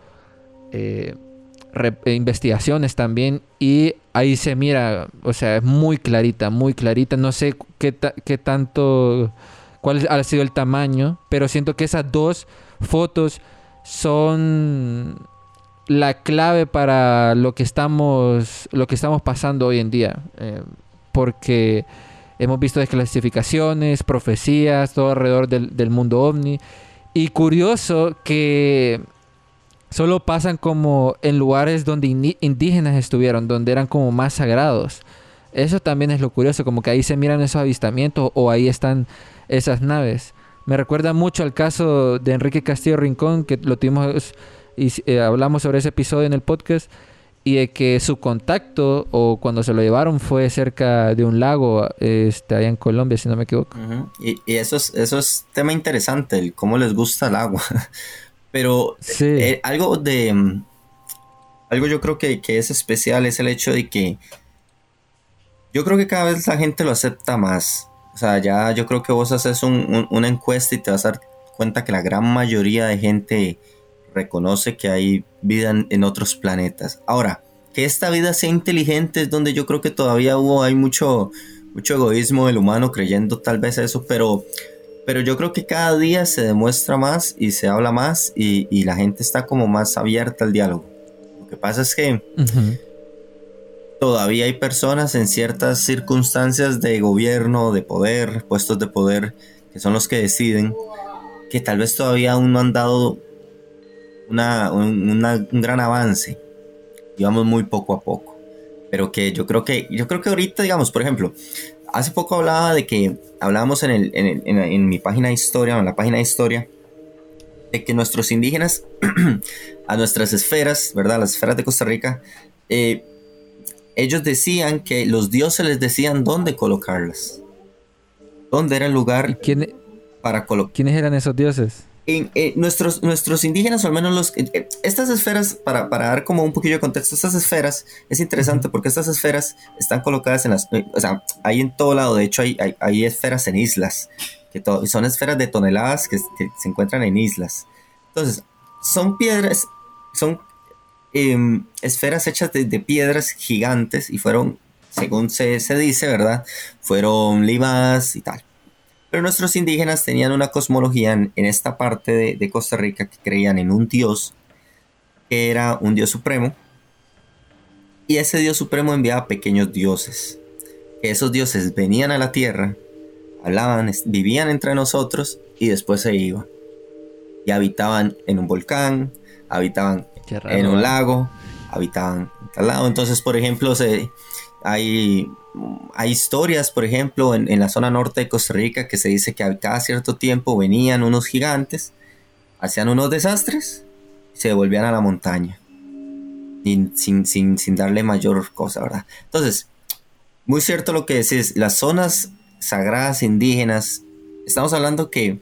investigaciones también y ahí se mira, o sea, es muy clarita, muy clarita. No sé qué, qué tanto, cuál ha sido el tamaño, pero siento que esas dos fotos son la clave para lo que estamos, lo que estamos pasando hoy en día, eh, porque hemos visto desclasificaciones, profecías, todo alrededor del, del mundo ovni. Y curioso que solo pasan como en lugares donde indígenas estuvieron, donde eran como más sagrados. Eso también es lo curioso, como que ahí se miran esos avistamientos o ahí están esas naves. Me recuerda mucho al caso de Enrique Castillo Rincón, que lo tuvimos y eh, hablamos sobre ese episodio en el podcast, y de que su contacto o cuando se lo llevaron fue cerca de un lago este, allá en Colombia, si no me equivoco. Y, y eso, es, eso es tema interesante, el cómo les gusta el agua. (laughs) Pero Sí. eh, algo de... mm, Algo yo creo que, que es especial es el hecho de que yo creo que cada vez la gente lo acepta más. O sea, ya yo creo que vos haces un- un- una encuesta y te vas a dar cuenta que la gran mayoría de gente reconoce que hay vida en, en otros planetas. Ahora, que esta vida sea inteligente es donde yo creo que todavía hubo, hay mucho, mucho egoísmo del humano creyendo tal vez eso, pero, pero yo creo que cada día se demuestra más y se habla más y, y la gente está como más abierta al diálogo. Lo que pasa es que todavía hay personas en ciertas circunstancias de gobierno, de poder, puestos de poder, que son los que deciden, que tal vez todavía aún no han dado una, un, una- un gran avance. Y vamos muy poco a poco. Pero que yo creo que, yo creo que ahorita, digamos, por ejemplo, hace poco hablaba de que, hablábamos en, el, en, el- en- en mi página de historia, o en la página de historia, de que nuestros indígenas, (clears throat) a nuestras esferas, ¿verdad? Las esferas de Costa Rica, eh, ellos decían que los dioses les decían dónde colocarlas. ¿Dónde era el ¿Y lugar quién- para colocar? quiénes eran esos dioses? En, eh, nuestros, nuestros indígenas, o al menos los... eh, estas esferas, para, para dar como un poquillo de contexto, estas esferas es interesante porque estas esferas están colocadas en las... eh, o sea, hay en todo lado, de hecho hay, hay, hay esferas en islas, que to- son esferas de toneladas que, que se encuentran en islas. Entonces, son piedras, son em, esferas hechas de, de piedras gigantes y fueron, según se, se dice, ¿verdad? Fueron limadas y tal. Pero nuestros indígenas tenían una cosmología en, en esta parte de, de Costa Rica que creían en un dios, que era un dios supremo, y ese dios supremo enviaba pequeños dioses. Esos dioses venían a la tierra, hablaban, vivían entre nosotros y después se iban. Y habitaban en un volcán, habitaban raro. en un ¿verdad? lago, habitaban en tal lado. Entonces, por ejemplo, se, hay, hay historias, por ejemplo, en, la zona norte de Costa Rica que se dice que a cada cierto tiempo venían unos gigantes, hacían unos desastres y se devolvían a la montaña. Sin, sin, darle mayor cosa, ¿verdad? Entonces, muy cierto lo que decís, las zonas sagradas indígenas, estamos hablando que,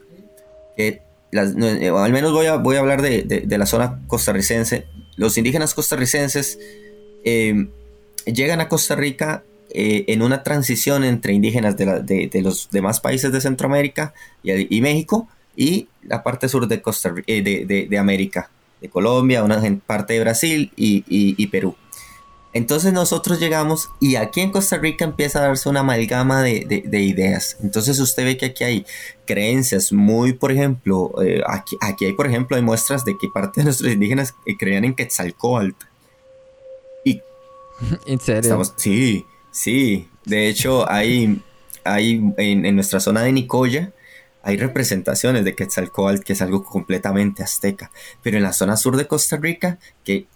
eh, al menos voy a, voy a hablar de, de- de la zona costarricense. Los indígenas costarricenses eh, llegan a Costa Rica eh, en una transición entre indígenas de, la- de- de los demás países de Centroamérica y, y México y la parte sur de, Costa, eh, de, de- América, de Colombia, una parte de Brasil y, y- y Perú. Entonces nosotros llegamos y aquí en Costa Rica empieza a darse una amalgama de, de- de ideas. Entonces usted ve que aquí hay creencias muy, por ejemplo, eh, aquí, aquí hay, por ejemplo, hay muestras de que parte de nuestros indígenas eh, creían en Quetzalcóatl. Y (laughs) En serio. Estamos- sí, sí. De hecho, hay, hay en, en nuestra zona de Nicoya, hay representaciones de Quetzalcóatl, que es algo completamente azteca. Pero en la zona sur de Costa Rica, que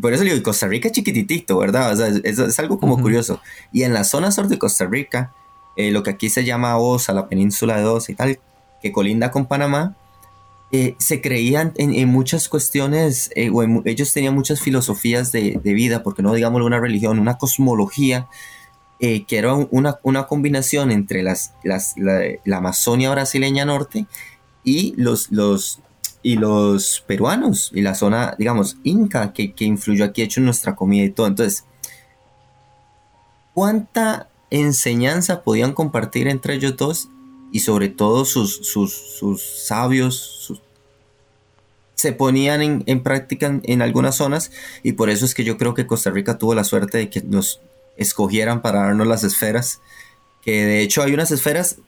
por eso le digo, Costa Rica es chiquititito, ¿verdad? O sea, es, es algo como curioso. Y en la zona sur de Costa Rica, eh, lo que aquí se llama Osa, la península de Osa y tal, que colinda con Panamá, eh, se creían en, muchas cuestiones, eh, ellos tenían muchas filosofías de, vida, porque no digamos una religión, una cosmología, eh, que era un- una, combinación entre las, las- la, la Amazonia brasileña norte y los, y los peruanos, y la zona, digamos, inca, que, influyó aquí, hecho, en nuestra comida y todo. Entonces, ¿cuánta enseñanza podían compartir entre ellos dos? Y sobre todo sus, sabios, se ponían en, en práctica en, algunas zonas y por eso es que yo creo que Costa Rica tuvo la suerte de que nos escogieran para darnos las esferas, que de hecho hay unas esferas,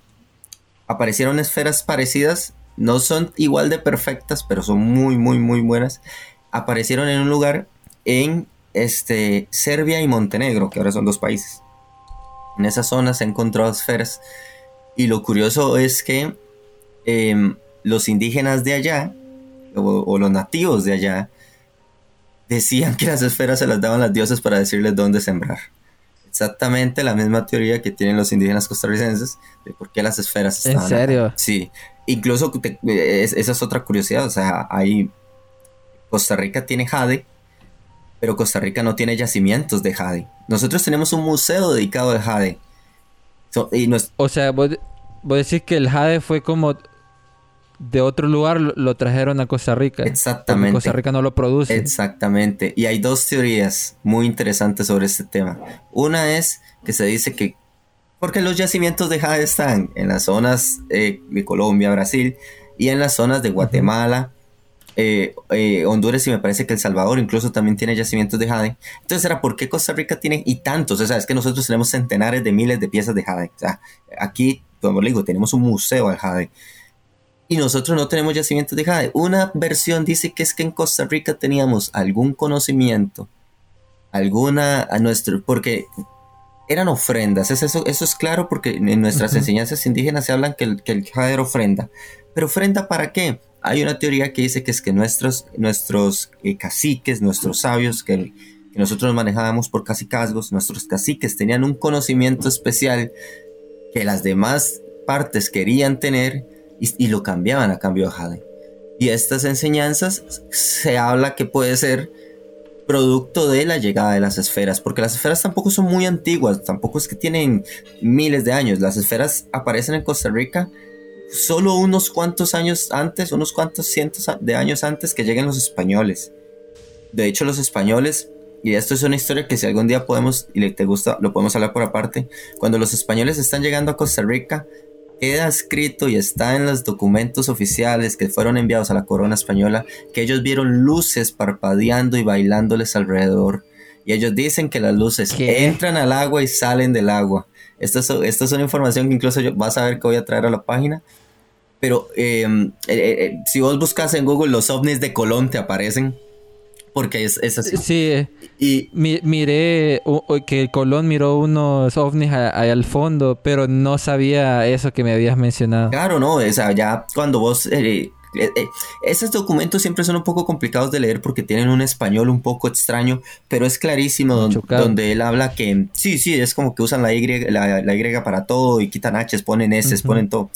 aparecieron esferas parecidas, no son igual de perfectas, pero son muy, muy, muy buenas, aparecieron en un lugar en este, Serbia y Montenegro, que ahora son dos países. En esa zona se encontró esferas y lo curioso es que em, los indígenas de allá, o, o los nativos de allá, decían que las esferas se las daban las diosas para decirles dónde sembrar, exactamente la misma teoría que tienen los indígenas costarricenses de por qué las esferas ¿En estaban acá. serio? Sí. Incluso te- es- esa es otra curiosidad. O sea, hay. Costa Rica tiene jade, pero Costa Rica no tiene yacimientos de jade. Nosotros tenemos un museo dedicado al jade. So- y nos- O sea, vos, vos decís que el jade fue como de otro lugar, lo, trajeron a Costa Rica. Exactamente. Costa Rica no lo produce. Exactamente. Y hay dos teorías muy interesantes sobre este tema. Una es que se dice que porque los yacimientos de jade están en las zonas eh, de Colombia, Brasil y en las zonas de Guatemala, eh, eh, Honduras y me parece que El Salvador incluso también tiene yacimientos de jade. Entonces era por qué Costa Rica tiene y tantos. O sea, es que nosotros tenemos centenares de miles de piezas de jade. O sea, aquí, como le digo, tenemos un museo al jade. Y nosotros no tenemos yacimientos de jade. Una versión dice que es que en Costa Rica teníamos algún conocimiento, alguna a nuestro, porque eran ofrendas. Es eso, eso es claro porque en nuestras enseñanzas indígenas se hablan que el, que el jade era ofrenda. Pero ofrenda para qué? Hay una teoría que dice que es que nuestros, nuestros eh, caciques, nuestros sabios, que, que nosotros manejábamos por cacicazgos, nuestros caciques tenían un conocimiento especial que las demás partes querían tener y, lo cambiaban a cambio de jade. Y estas enseñanzas se habla que puede ser producto de la llegada de las esferas, porque las esferas tampoco son muy antiguas, tampoco es que tienen miles de años. Las esferas aparecen en Costa Rica solo unos cuantos años antes, unos cuantos cientos de años antes que lleguen los españoles. De hecho, los españoles, y esto es una historia que si algún día podemos, y te gusta, lo podemos hablar por aparte, cuando los españoles están llegando a Costa Rica, queda escrito y está en los documentos oficiales que fueron enviados a la corona española que ellos vieron luces parpadeando y bailándoles alrededor. Y ellos dicen que las luces ¿Qué? entran al agua y salen del agua. Esto es, esto es una información que incluso yo, vas a ver que voy a traer a la página. Pero eh, eh, eh, si vos buscas en Google los ovnis de Colón te aparecen. Porque es, es así. Sí, eh, Y mi- miré u- u- que Colón miró unos ovnis ahí al fondo, pero no sabía eso que me habías mencionado. Claro, no, o sea, ya cuando vos... eh, eh, eh, esos documentos siempre son un poco complicados de leer porque tienen un español un poco extraño, pero es clarísimo don- donde él habla que... Sí, sí, es como que usan la Y, la, la Y para todo y quitan H's, ponen S, Ujú. ponen todo.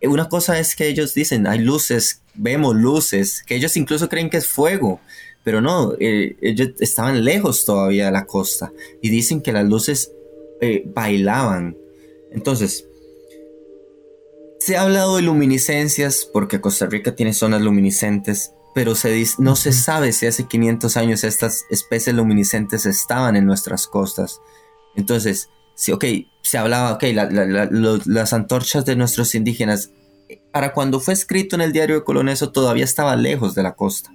Eh, Una cosa es que ellos dicen, hay luces, vemos luces, que ellos incluso creen que es fuego, pero no, eh, ellos estaban lejos todavía de la costa y dicen que las luces eh, bailaban. Entonces, se ha hablado de luminiscencias porque Costa Rica tiene zonas luminiscentes, pero se dice- no se sabe si hace 500 años estas especies luminiscentes estaban en nuestras costas. Entonces, sí, ok, se hablaba, ok, la- la- la- lo- las antorchas de nuestros indígenas, para cuando fue escrito en el diario de Colón, eso todavía estaba lejos de la costa.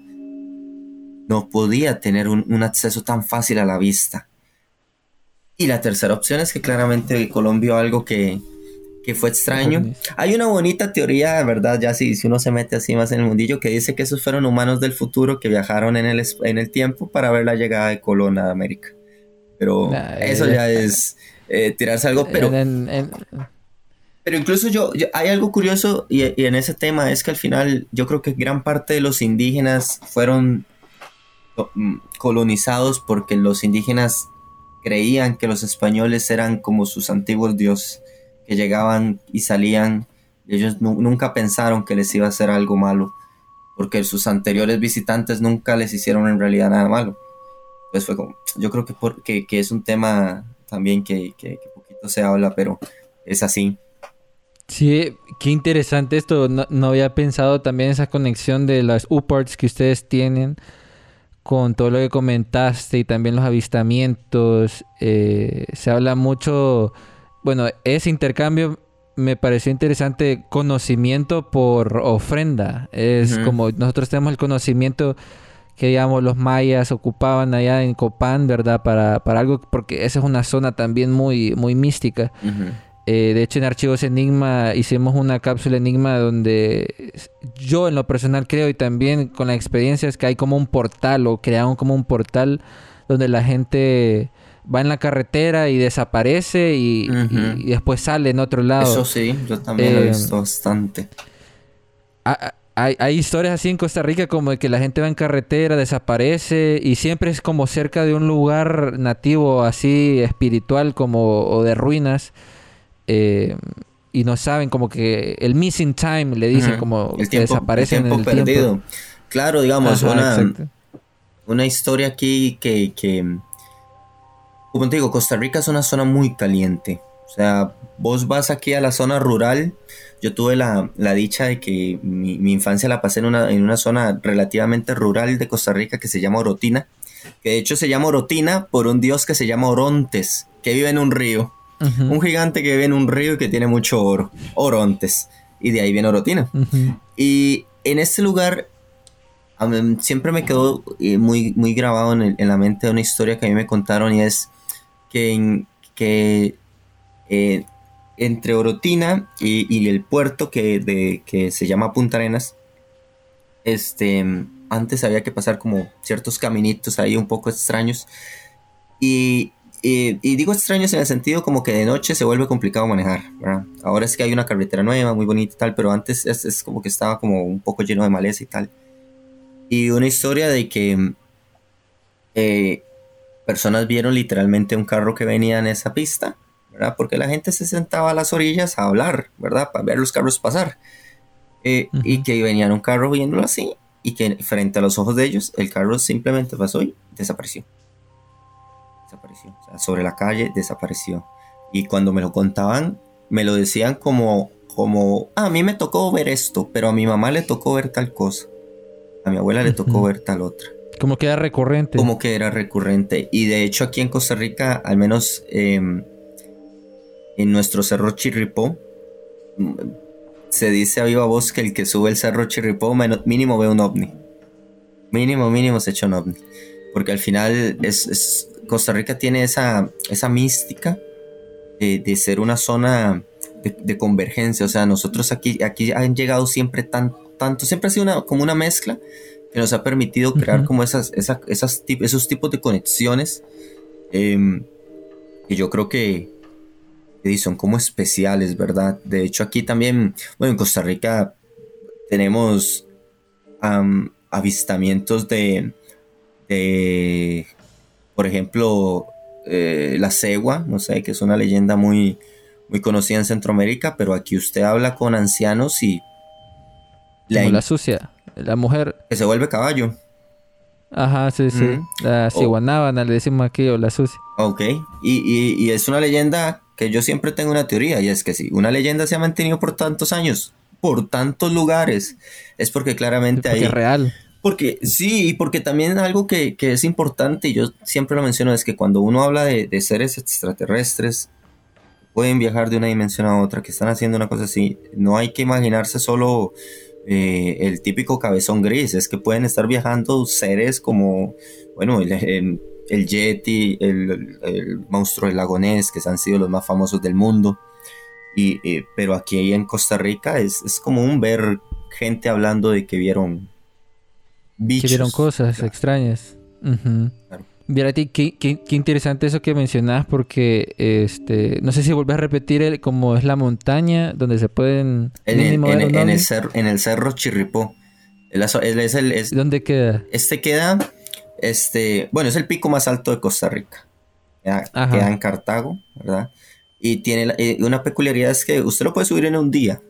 No podía tener un, un acceso tan fácil a la vista. Y la tercera opción es que claramente Colón vio algo que, que fue extraño. Hay una bonita teoría, de verdad, ya si, si uno se mete así más en el mundillo, que dice que esos fueron humanos del futuro que viajaron en el, en el tiempo para ver la llegada de Colón a América. Pero Nah, eso eh, ya es eh, tirarse algo, pero... En- en- Pero incluso yo, yo- hay algo curioso y, y en ese tema es que al final yo creo que gran parte de los indígenas fueron colonizados porque los indígenas creían que los españoles eran como sus antiguos dioses, que llegaban y salían, ellos nu- nunca pensaron que les iba a hacer algo malo, porque sus anteriores visitantes nunca les hicieron en realidad nada malo. Entonces fue como, yo creo que, por- que, es un tema también que, que- poquito se habla, pero es así. Sí, qué interesante esto. No había pensado también esa conexión de las UParts que ustedes tienen con todo lo que comentaste y también los avistamientos. Eh, se habla mucho, bueno, ese intercambio me pareció interesante, conocimiento por ofrenda. Es como nosotros tenemos el conocimiento que, digamos, los mayas ocupaban allá en Copán, ¿verdad? Para, para algo, porque esa es una zona también muy, muy mística. Eh, de hecho, en Archivos Enigma hicimos una cápsula Enigma donde yo en lo personal creo y también con la experiencia es que hay como un portal o crearon como un portal donde la gente va en la carretera y desaparece y, Ujú. y- y después sale en otro lado. Eso sí, yo también lo he Eh, visto bastante. A- hay, hay historias así en Costa Rica como de que la gente va en carretera, desaparece y siempre es como cerca de un lugar nativo así espiritual como o de ruinas eh, y no saben como que el missing time le dicen como el que tiempo, desaparecen el tiempo en el perdido. tiempo. Claro, digamos, Ajá, una, exacto. una historia aquí que, que, como te digo, Costa Rica es una zona muy caliente. O sea, vos vas aquí a la zona rural. Yo tuve la, la dicha de que mi, mi infancia la pasé en una, en una zona relativamente rural de Costa Rica que se llama Orotina. Que de hecho se llama Orotina por un dios que se llama Orontes, que vive en un río. Un gigante que vive en un río y que tiene mucho oro. Orontes. Y de ahí viene Orotina. Y en este lugar a mí siempre me quedó eh, muy, muy grabado en, el- en la mente una historia que a mí me contaron y es que, en- que eh, entre Orotina y, y el puerto que, de, que se llama Punta Arenas, este, antes había que pasar como ciertos caminitos ahí un poco extraños. Y, y- y digo extraños en el sentido como que de noche se vuelve complicado manejar, ¿verdad? Ahora es que hay una carretera nueva, muy bonita y tal, pero antes es, es como que estaba como un poco lleno de maleza y tal. Y una historia de que eh, personas vieron literalmente un carro que venía en esa pista, ¿verdad? Porque la gente se sentaba a las orillas a hablar, ¿verdad? Para ver los carros pasar. Eh, Y que venían un carro viéndolo así y que frente a los ojos de ellos el carro simplemente pasó y desapareció. Sobre la calle desapareció. Y cuando me lo contaban, me lo decían como, como, "Ah, a mí me tocó ver esto, pero a mi mamá le tocó ver tal cosa. A mi abuela le tocó ver tal otra Como que era recurrente. como que era recurrente. Y de hecho aquí en Costa Rica, al menos em, en nuestro cerro Chirripó, mm, se dice a viva voz que el que sube el cerro Chirripó mínimo ve un ovni. Mínimo, mínimo se echa un ovni. Porque al final es, es- Costa Rica tiene esa, esa mística de, de ser una zona de, de convergencia. O sea, nosotros aquí, aquí han llegado siempre tan, tanto, siempre ha sido una, como una mezcla que nos ha permitido crear como esas, esa- esas esos tipos de conexiones em, que yo creo que, que son como especiales, ¿verdad? De hecho, aquí también, bueno, en Costa Rica tenemos am, avistamientos de, de, por ejemplo, eh, la cegua, no sé, que es una leyenda muy, muy conocida en Centroamérica, pero aquí usted habla con ancianos y la Como in- la sucia. La mujer. que se vuelve caballo. Ajá, sí, sí. Ujú. La Oh. ciguanábana, le decimos aquí, o la sucia. Ok, y, y- y es una leyenda que yo siempre tengo una teoría, y es que si una leyenda se ha mantenido por tantos años, por tantos lugares, es porque claramente Porque hay... es real. Porque sí, y porque también algo que, que es importante, y yo siempre lo menciono, es que cuando uno habla de, seres extraterrestres, pueden viajar de una dimensión a otra, que están haciendo una cosa así, no hay que imaginarse solo eh, el típico cabezón gris, es que pueden estar viajando seres como, bueno, el, el, el Yeti, el, monstruo del lago Ness, que han sido los más famosos del mundo. Y, eh, pero aquí en Costa Rica es, es común ver gente hablando de que vieron bichos. Que vieron cosas Claro. extrañas. Ujú. Claro. Mira, qué, qué- qué interesante eso que mencionas porque este no sé si volvés a repetir el, como es la montaña donde se pueden En el, en, en el cerro, en el cerro Chirripó. Es es- ¿Dónde queda? este queda, este, bueno, es el pico más alto de Costa Rica. Queda, queda en Cartago, ¿verdad? Y tiene la- eh, una peculiaridad es que usted lo puede subir en un día.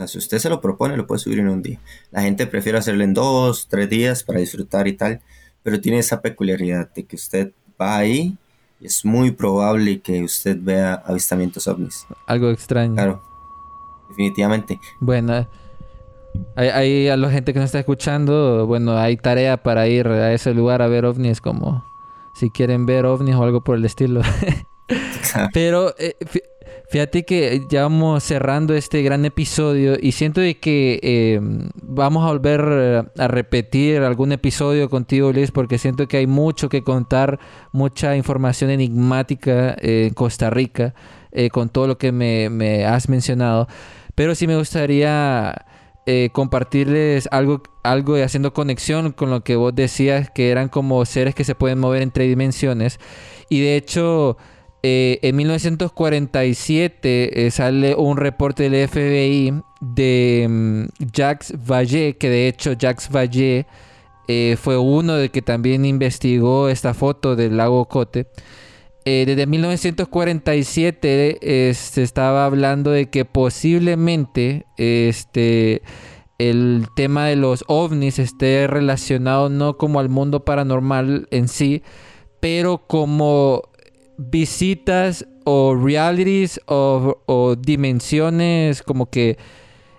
Sea, si usted se lo propone, lo puede subir en un día. La gente prefiere hacerlo en dos, tres días para disfrutar y tal. Pero tiene esa peculiaridad de que usted va ahí y es muy probable que usted vea avistamientos ovnis. Algo extraño. Claro, definitivamente. Bueno, hay, hay a la gente que nos está escuchando, bueno, hay tarea para ir a ese lugar a ver ovnis como si quieren ver ovnis o algo por el estilo. (laughs) Pero eh, fíjate que ya vamos cerrando este gran episodio y siento de que eh, vamos a volver eh, a repetir algún episodio contigo, Liz, porque siento que hay mucho que contar, mucha información enigmática eh, en Costa Rica eh, con todo lo que me, me has mencionado. Pero sí me gustaría eh, compartirles algo, algo y haciendo conexión con lo que vos decías, que eran como seres que se pueden mover entre dimensiones. Y de hecho, eh, en 1947 eh, sale un reporte del FBI de mm, Jacques Vallée, que de hecho Jacques Vallée eh, fue uno de que también investigó esta foto del lago Cote. desde 1947 se este, estaba hablando de que posiblemente este, el tema de los ovnis esté relacionado no como al mundo paranormal en sí, pero como visitas o realities o, dimensiones como que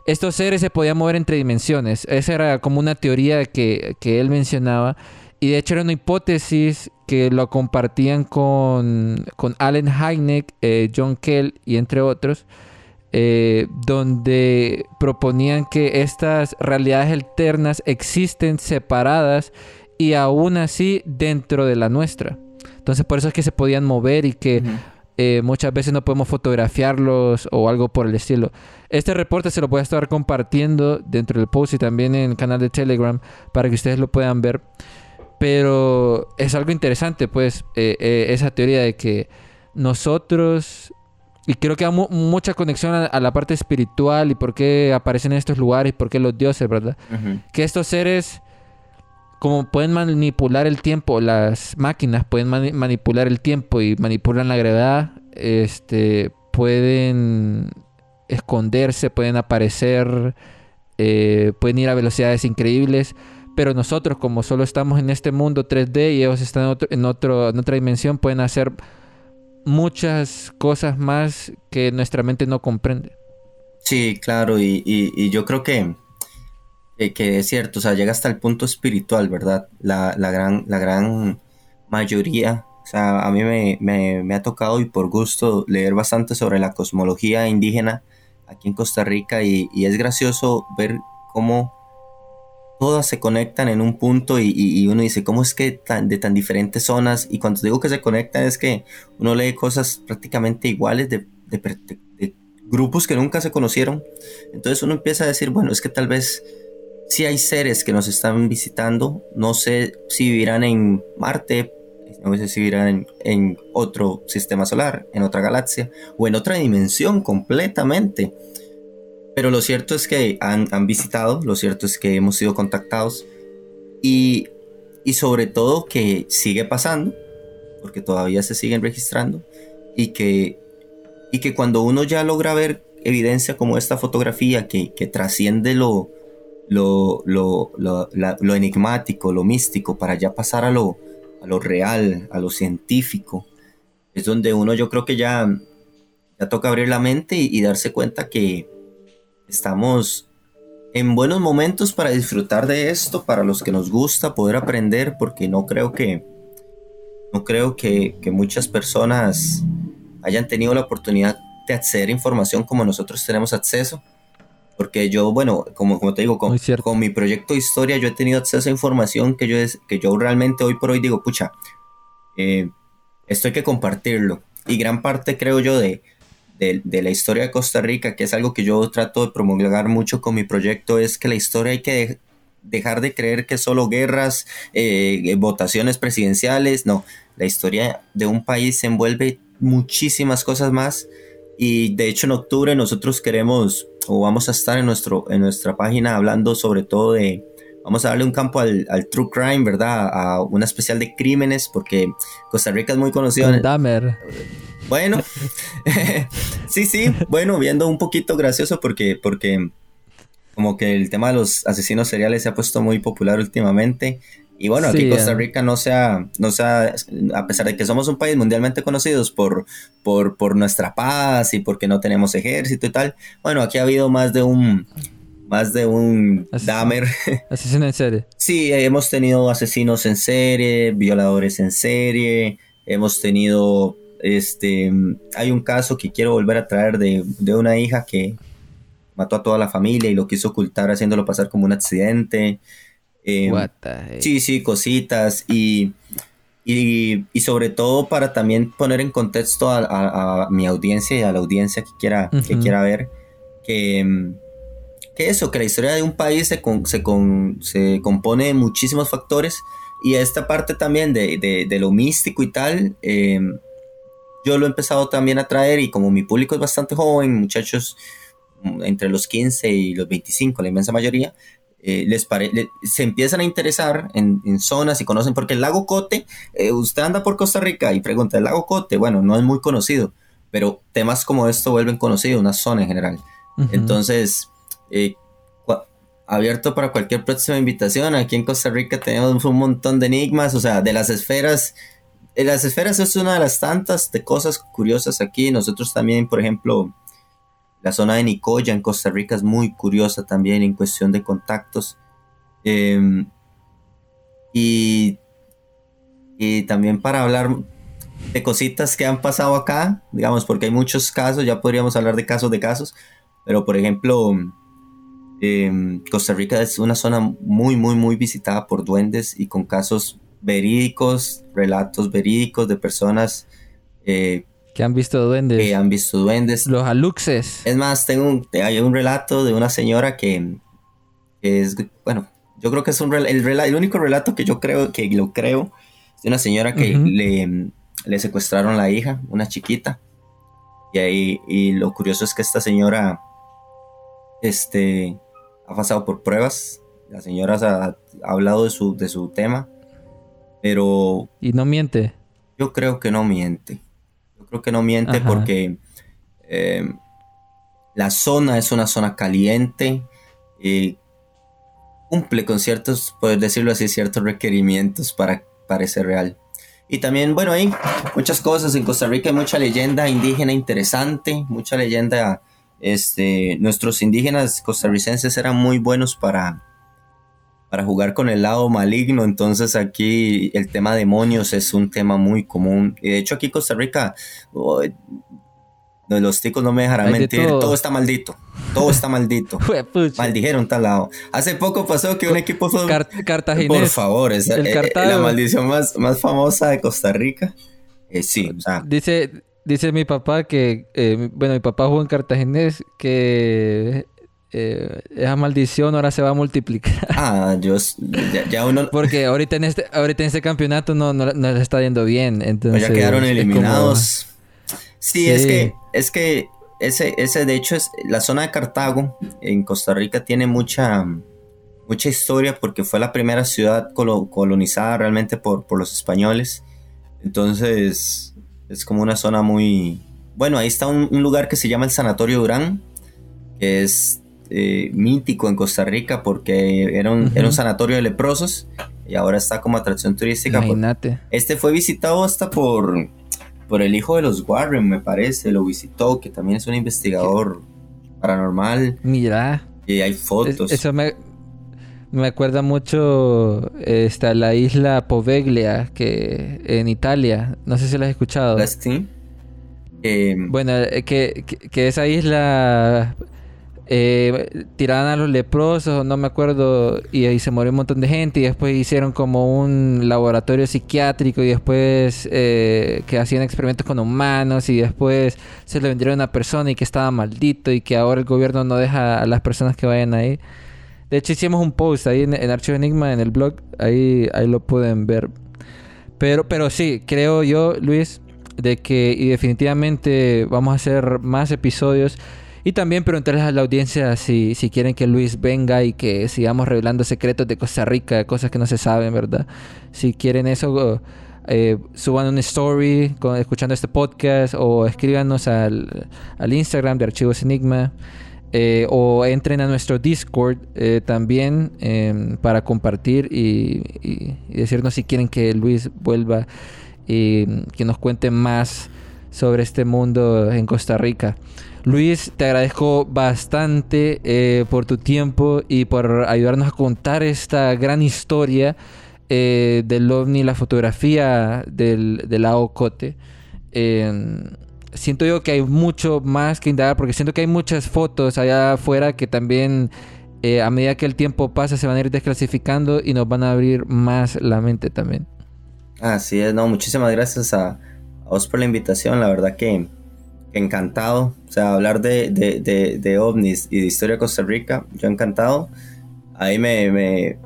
estos seres se podían mover entre dimensiones. Esa era como una teoría que, él mencionaba. Y de hecho era una hipótesis que lo compartían con, con Allen Hynek, eh, John Kell y entre otros, eh, donde proponían que estas realidades alternas existen separadas y aún así dentro de la nuestra. Entonces por eso es que se podían mover y que eh, muchas veces no podemos fotografiarlos o algo por el estilo. Este reporte se lo voy a estar compartiendo dentro del post y también en el canal de Telegram para que ustedes lo puedan ver. Pero es algo interesante, pues, eh, eh, esa teoría de que nosotros, y creo que hay mucha conexión a, la parte espiritual y por qué aparecen en estos lugares y por qué los dioses, ¿verdad? Que estos seres como pueden manipular el tiempo, las máquinas pueden manipular el tiempo y manipulan la gravedad, este, pueden esconderse, pueden aparecer, eh, pueden ir a velocidades increíbles, pero nosotros como solo estamos en este mundo 3D y ellos están en, otro, en, otra dimensión, pueden hacer muchas cosas más que nuestra mente no comprende. Sí, claro, y yo creo que que es cierto, o sea, llega hasta el punto espiritual, ¿verdad? La, gran, la gran mayoría, o sea, a mí me, ha tocado y por gusto leer bastante sobre la cosmología indígena aquí en Costa Rica y, es gracioso ver cómo todas se conectan en un punto y, uno dice, ¿cómo es que de tan diferentes zonas? Y cuando digo que se conectan es que uno lee cosas prácticamente iguales de, de grupos que nunca se conocieron. Entonces uno empieza a decir, bueno, es que tal vez si hay seres que nos están visitando, no sé si vivirán en Marte, no sé si vivirán en, otro sistema solar, en otra galaxia o en otra dimensión completamente. Pero lo cierto es que han, visitado, lo cierto es que hemos sido contactados y, y sobre todo que sigue pasando, porque todavía se siguen registrando y que, y que cuando uno ya logra ver evidencia como esta fotografía que, que trasciende lo, lo, lo, lo, enigmático, lo místico, para ya pasar a lo, a lo real, a lo científico. Es donde uno yo creo que ya, ya toca abrir la mente y, darse cuenta que estamos en buenos momentos para disfrutar de esto, para los que nos gusta poder aprender, porque no creo que, no creo que, que muchas personas hayan tenido la oportunidad de acceder a información como nosotros tenemos acceso. Porque yo, bueno, como, como te digo, con, con, mi proyecto de historia yo he tenido acceso a información que yo, que yo realmente hoy por hoy digo, pucha, eh, esto hay que compartirlo. Y gran parte, creo yo, de, de, la historia de Costa Rica, que es algo que yo trato de promulgar mucho con mi proyecto, es que la historia hay que dejar de creer que solo guerras, eh, votaciones presidenciales, no, la historia de un país se envuelve muchísimas cosas más y de hecho en octubre nosotros queremos o vamos a estar en, nuestro, en nuestra página hablando sobre todo de, vamos a darle un campo al, true crime, ¿verdad? A una especial de crímenes, porque Costa Rica es muy conocido. En... Dahmer. Bueno, (laughs) (laughs) sí, sí, bueno, viendo un poquito gracioso porque, porque como que el tema de los asesinos seriales se ha puesto muy popular últimamente. Y bueno, aquí Costa Rica no sea, no sea, a pesar de que somos un país mundialmente conocidos por, por, por nuestra paz y porque no tenemos ejército y tal, bueno, aquí ha habido más de un, más de un Dahmer. Asesino en serie. (laughs) Sí, hemos tenido asesinos en serie, violadores en serie, hemos tenido, este, hay un caso que quiero volver a traer de, de una hija que mató a toda la familia y lo quiso ocultar haciéndolo pasar como un accidente. Em, sí, sí, cositas y, y, sobre todo para también poner en contexto a, mi audiencia y a la audiencia que quiera, que quiera ver que, em, que, eso, que la historia de un país se, se, se compone de muchísimos factores y esta parte también de, de, lo místico y tal, em, yo lo he empezado también a traer y como mi público es bastante joven, muchachos mm, entre los 15 y los 25, la inmensa mayoría, eh, les se empiezan a interesar en, zonas y conocen, porque el lago Cote, eh, usted anda por Costa Rica y pregunta, el lago Cote, bueno, no es muy conocido, pero temas como esto vuelven conocidos, una zona en general. Entonces, eh, abierto para cualquier próxima invitación, aquí en Costa Rica tenemos un montón de enigmas, o sea, de las esferas. Las esferas es una de las tantas de cosas curiosas aquí. Nosotros también, por ejemplo, la zona de Nicoya en Costa Rica es muy curiosa también en cuestión de contactos. Em, y, y también para hablar de cositas que han pasado acá, digamos, porque hay muchos casos, ya podríamos hablar de casos de casos, pero por ejemplo, em, Costa Rica es una zona muy, muy, muy visitada por duendes y con casos verídicos, relatos verídicos de personas eh, que han visto duendes. Que han visto duendes. Los aluxes. Es más, tengo un, hay un relato de una señora que, es, bueno, yo creo que es un el, el, único relato que yo creo, que lo creo, de una señora que le, le, secuestraron la hija, una chiquita. Y ahí, y lo curioso es que esta señora, este, ha pasado por pruebas. La señora ha, ha hablado de su, de su tema, pero... Y no miente. Yo creo que no miente creo que no miente porque eh, la zona es una zona caliente y cumple con ciertos, poder decirlo así, ciertos requerimientos para parecer real. Y también, bueno, hay muchas cosas. En Costa Rica hay mucha leyenda indígena interesante, mucha leyenda. Este, nuestros indígenas costarricenses eran muy buenos para, para jugar con el lado maligno. Entonces aquí el tema demonios es un tema muy común. Y de hecho aquí Costa Rica, los ticos no me dejarán mentir, todo. está maldito. Todo está maldito. (laughs) Maldijeron tal lado. Hace poco pasó que un equipo fue... Cartaginés. Por favor, es eh, la maldición más, más famosa de Costa Rica. Eh, sí, o sea... Dice, dice mi papá que... Eh, bueno, mi papá jugó en Cartaginés que eh, esa maldición ahora se va a multiplicar. (laughs) Ah, yo ya, uno... (laughs) Porque ahorita en este, ahorita en este campeonato no, no, no le está yendo bien. Entonces, ya quedaron eliminados. Sí, es que, es que ese, ese de hecho es la zona de Cartago en Costa Rica tiene mucha, mucha historia porque fue la primera ciudad colonizada realmente por, por los españoles. Entonces es como una zona muy... Bueno, ahí está un, un lugar que se llama el Sanatorio Durán, que es eh, mítico en Costa Rica porque era un, era un sanatorio de leprosos y ahora está como atracción turística. Imagínate. Este fue visitado hasta por, por el hijo de los Warren, me parece, lo visitó, que también es un investigador paranormal. Mira. Y hay fotos. eso me, me acuerda mucho esta, la isla Poveglia, que en Italia. No sé si la has escuchado. Eh, bueno, eh, que, que, esa isla eh, tiraban a los leprosos, no me acuerdo, y ahí se murió un montón de gente y después hicieron como un laboratorio psiquiátrico y después eh, que hacían experimentos con humanos y después se le vendieron a una persona y que estaba maldito y que ahora el gobierno no deja a las personas que vayan ahí. De hecho hicimos un post ahí en, Archivo Enigma, en el blog, ahí, ahí lo pueden ver. Pero, pero sí, creo yo, Luis, de que y definitivamente vamos a hacer más episodios y también preguntarles a la audiencia si, si quieren que Luis venga y que sigamos revelando secretos de Costa Rica, cosas que no se saben, ¿verdad? Si quieren eso, eh, suban una story escuchando este podcast o escríbanos al, Instagram de Archivos Enigma. Eh, o entren a nuestro Discord eh, también em, para compartir y, decirnos si quieren que Luis vuelva y que nos cuente más sobre este mundo en Costa Rica. Luis, te agradezco bastante eh, por tu tiempo y por ayudarnos a contar esta gran historia eh, del ovni, la fotografía del, del lago Cote. Em, siento yo que hay mucho más que indagar porque siento que hay muchas fotos allá afuera que también eh, a medida que el tiempo pasa se van a ir desclasificando y nos van a abrir más la mente también. Así es, no, muchísimas gracias a, a vos por la invitación, la verdad que encantado. O sea, hablar de, de, de, ovnis y de historia de Costa Rica, yo encantado. Ahí me, me,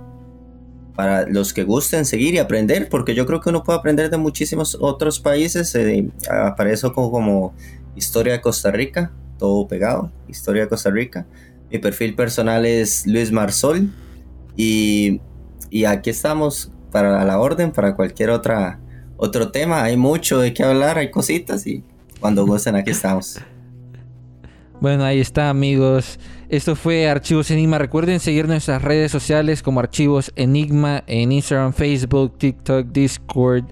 para los que gusten seguir y aprender, porque yo creo que uno puede aprender de muchísimos otros países. Eh, aparezo como, como Historia de Costa Rica, todo pegado, Historia de Costa Rica. Mi perfil personal es Luis Marsol y, y aquí estamos para la orden, para cualquier otra otro tema. Hay mucho de qué hablar, hay cositas y cuando gusten aquí estamos. Bueno, ahí está amigos. Esto fue Archivos Enigma. Recuerden seguir nuestras redes sociales como Archivos Enigma en Instagram, Facebook, TikTok, Discord.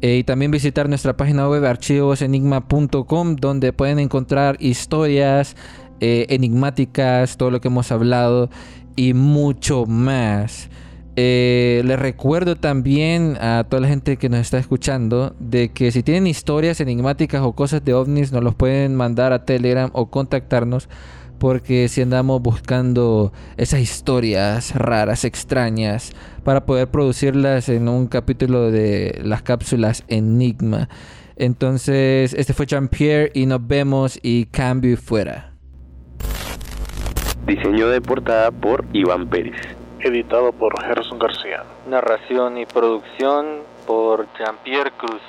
Eh, y también visitar nuestra página web archivosenigma.com donde pueden encontrar historias eh, enigmáticas, todo lo que hemos hablado y mucho más. Eh, les recuerdo también a toda la gente que nos está escuchando de que si tienen historias enigmáticas o cosas de ovnis nos los pueden mandar a Telegram o contactarnos porque si andamos buscando esas historias raras, extrañas, para poder producirlas en un capítulo de las cápsulas Enigma. Entonces, este fue Jean-Pierre y nos vemos y cambio y fuera. Diseño de portada por Iván Pérez. Editado por Gerson García. Narración y producción por Jean-Pierre Cruz.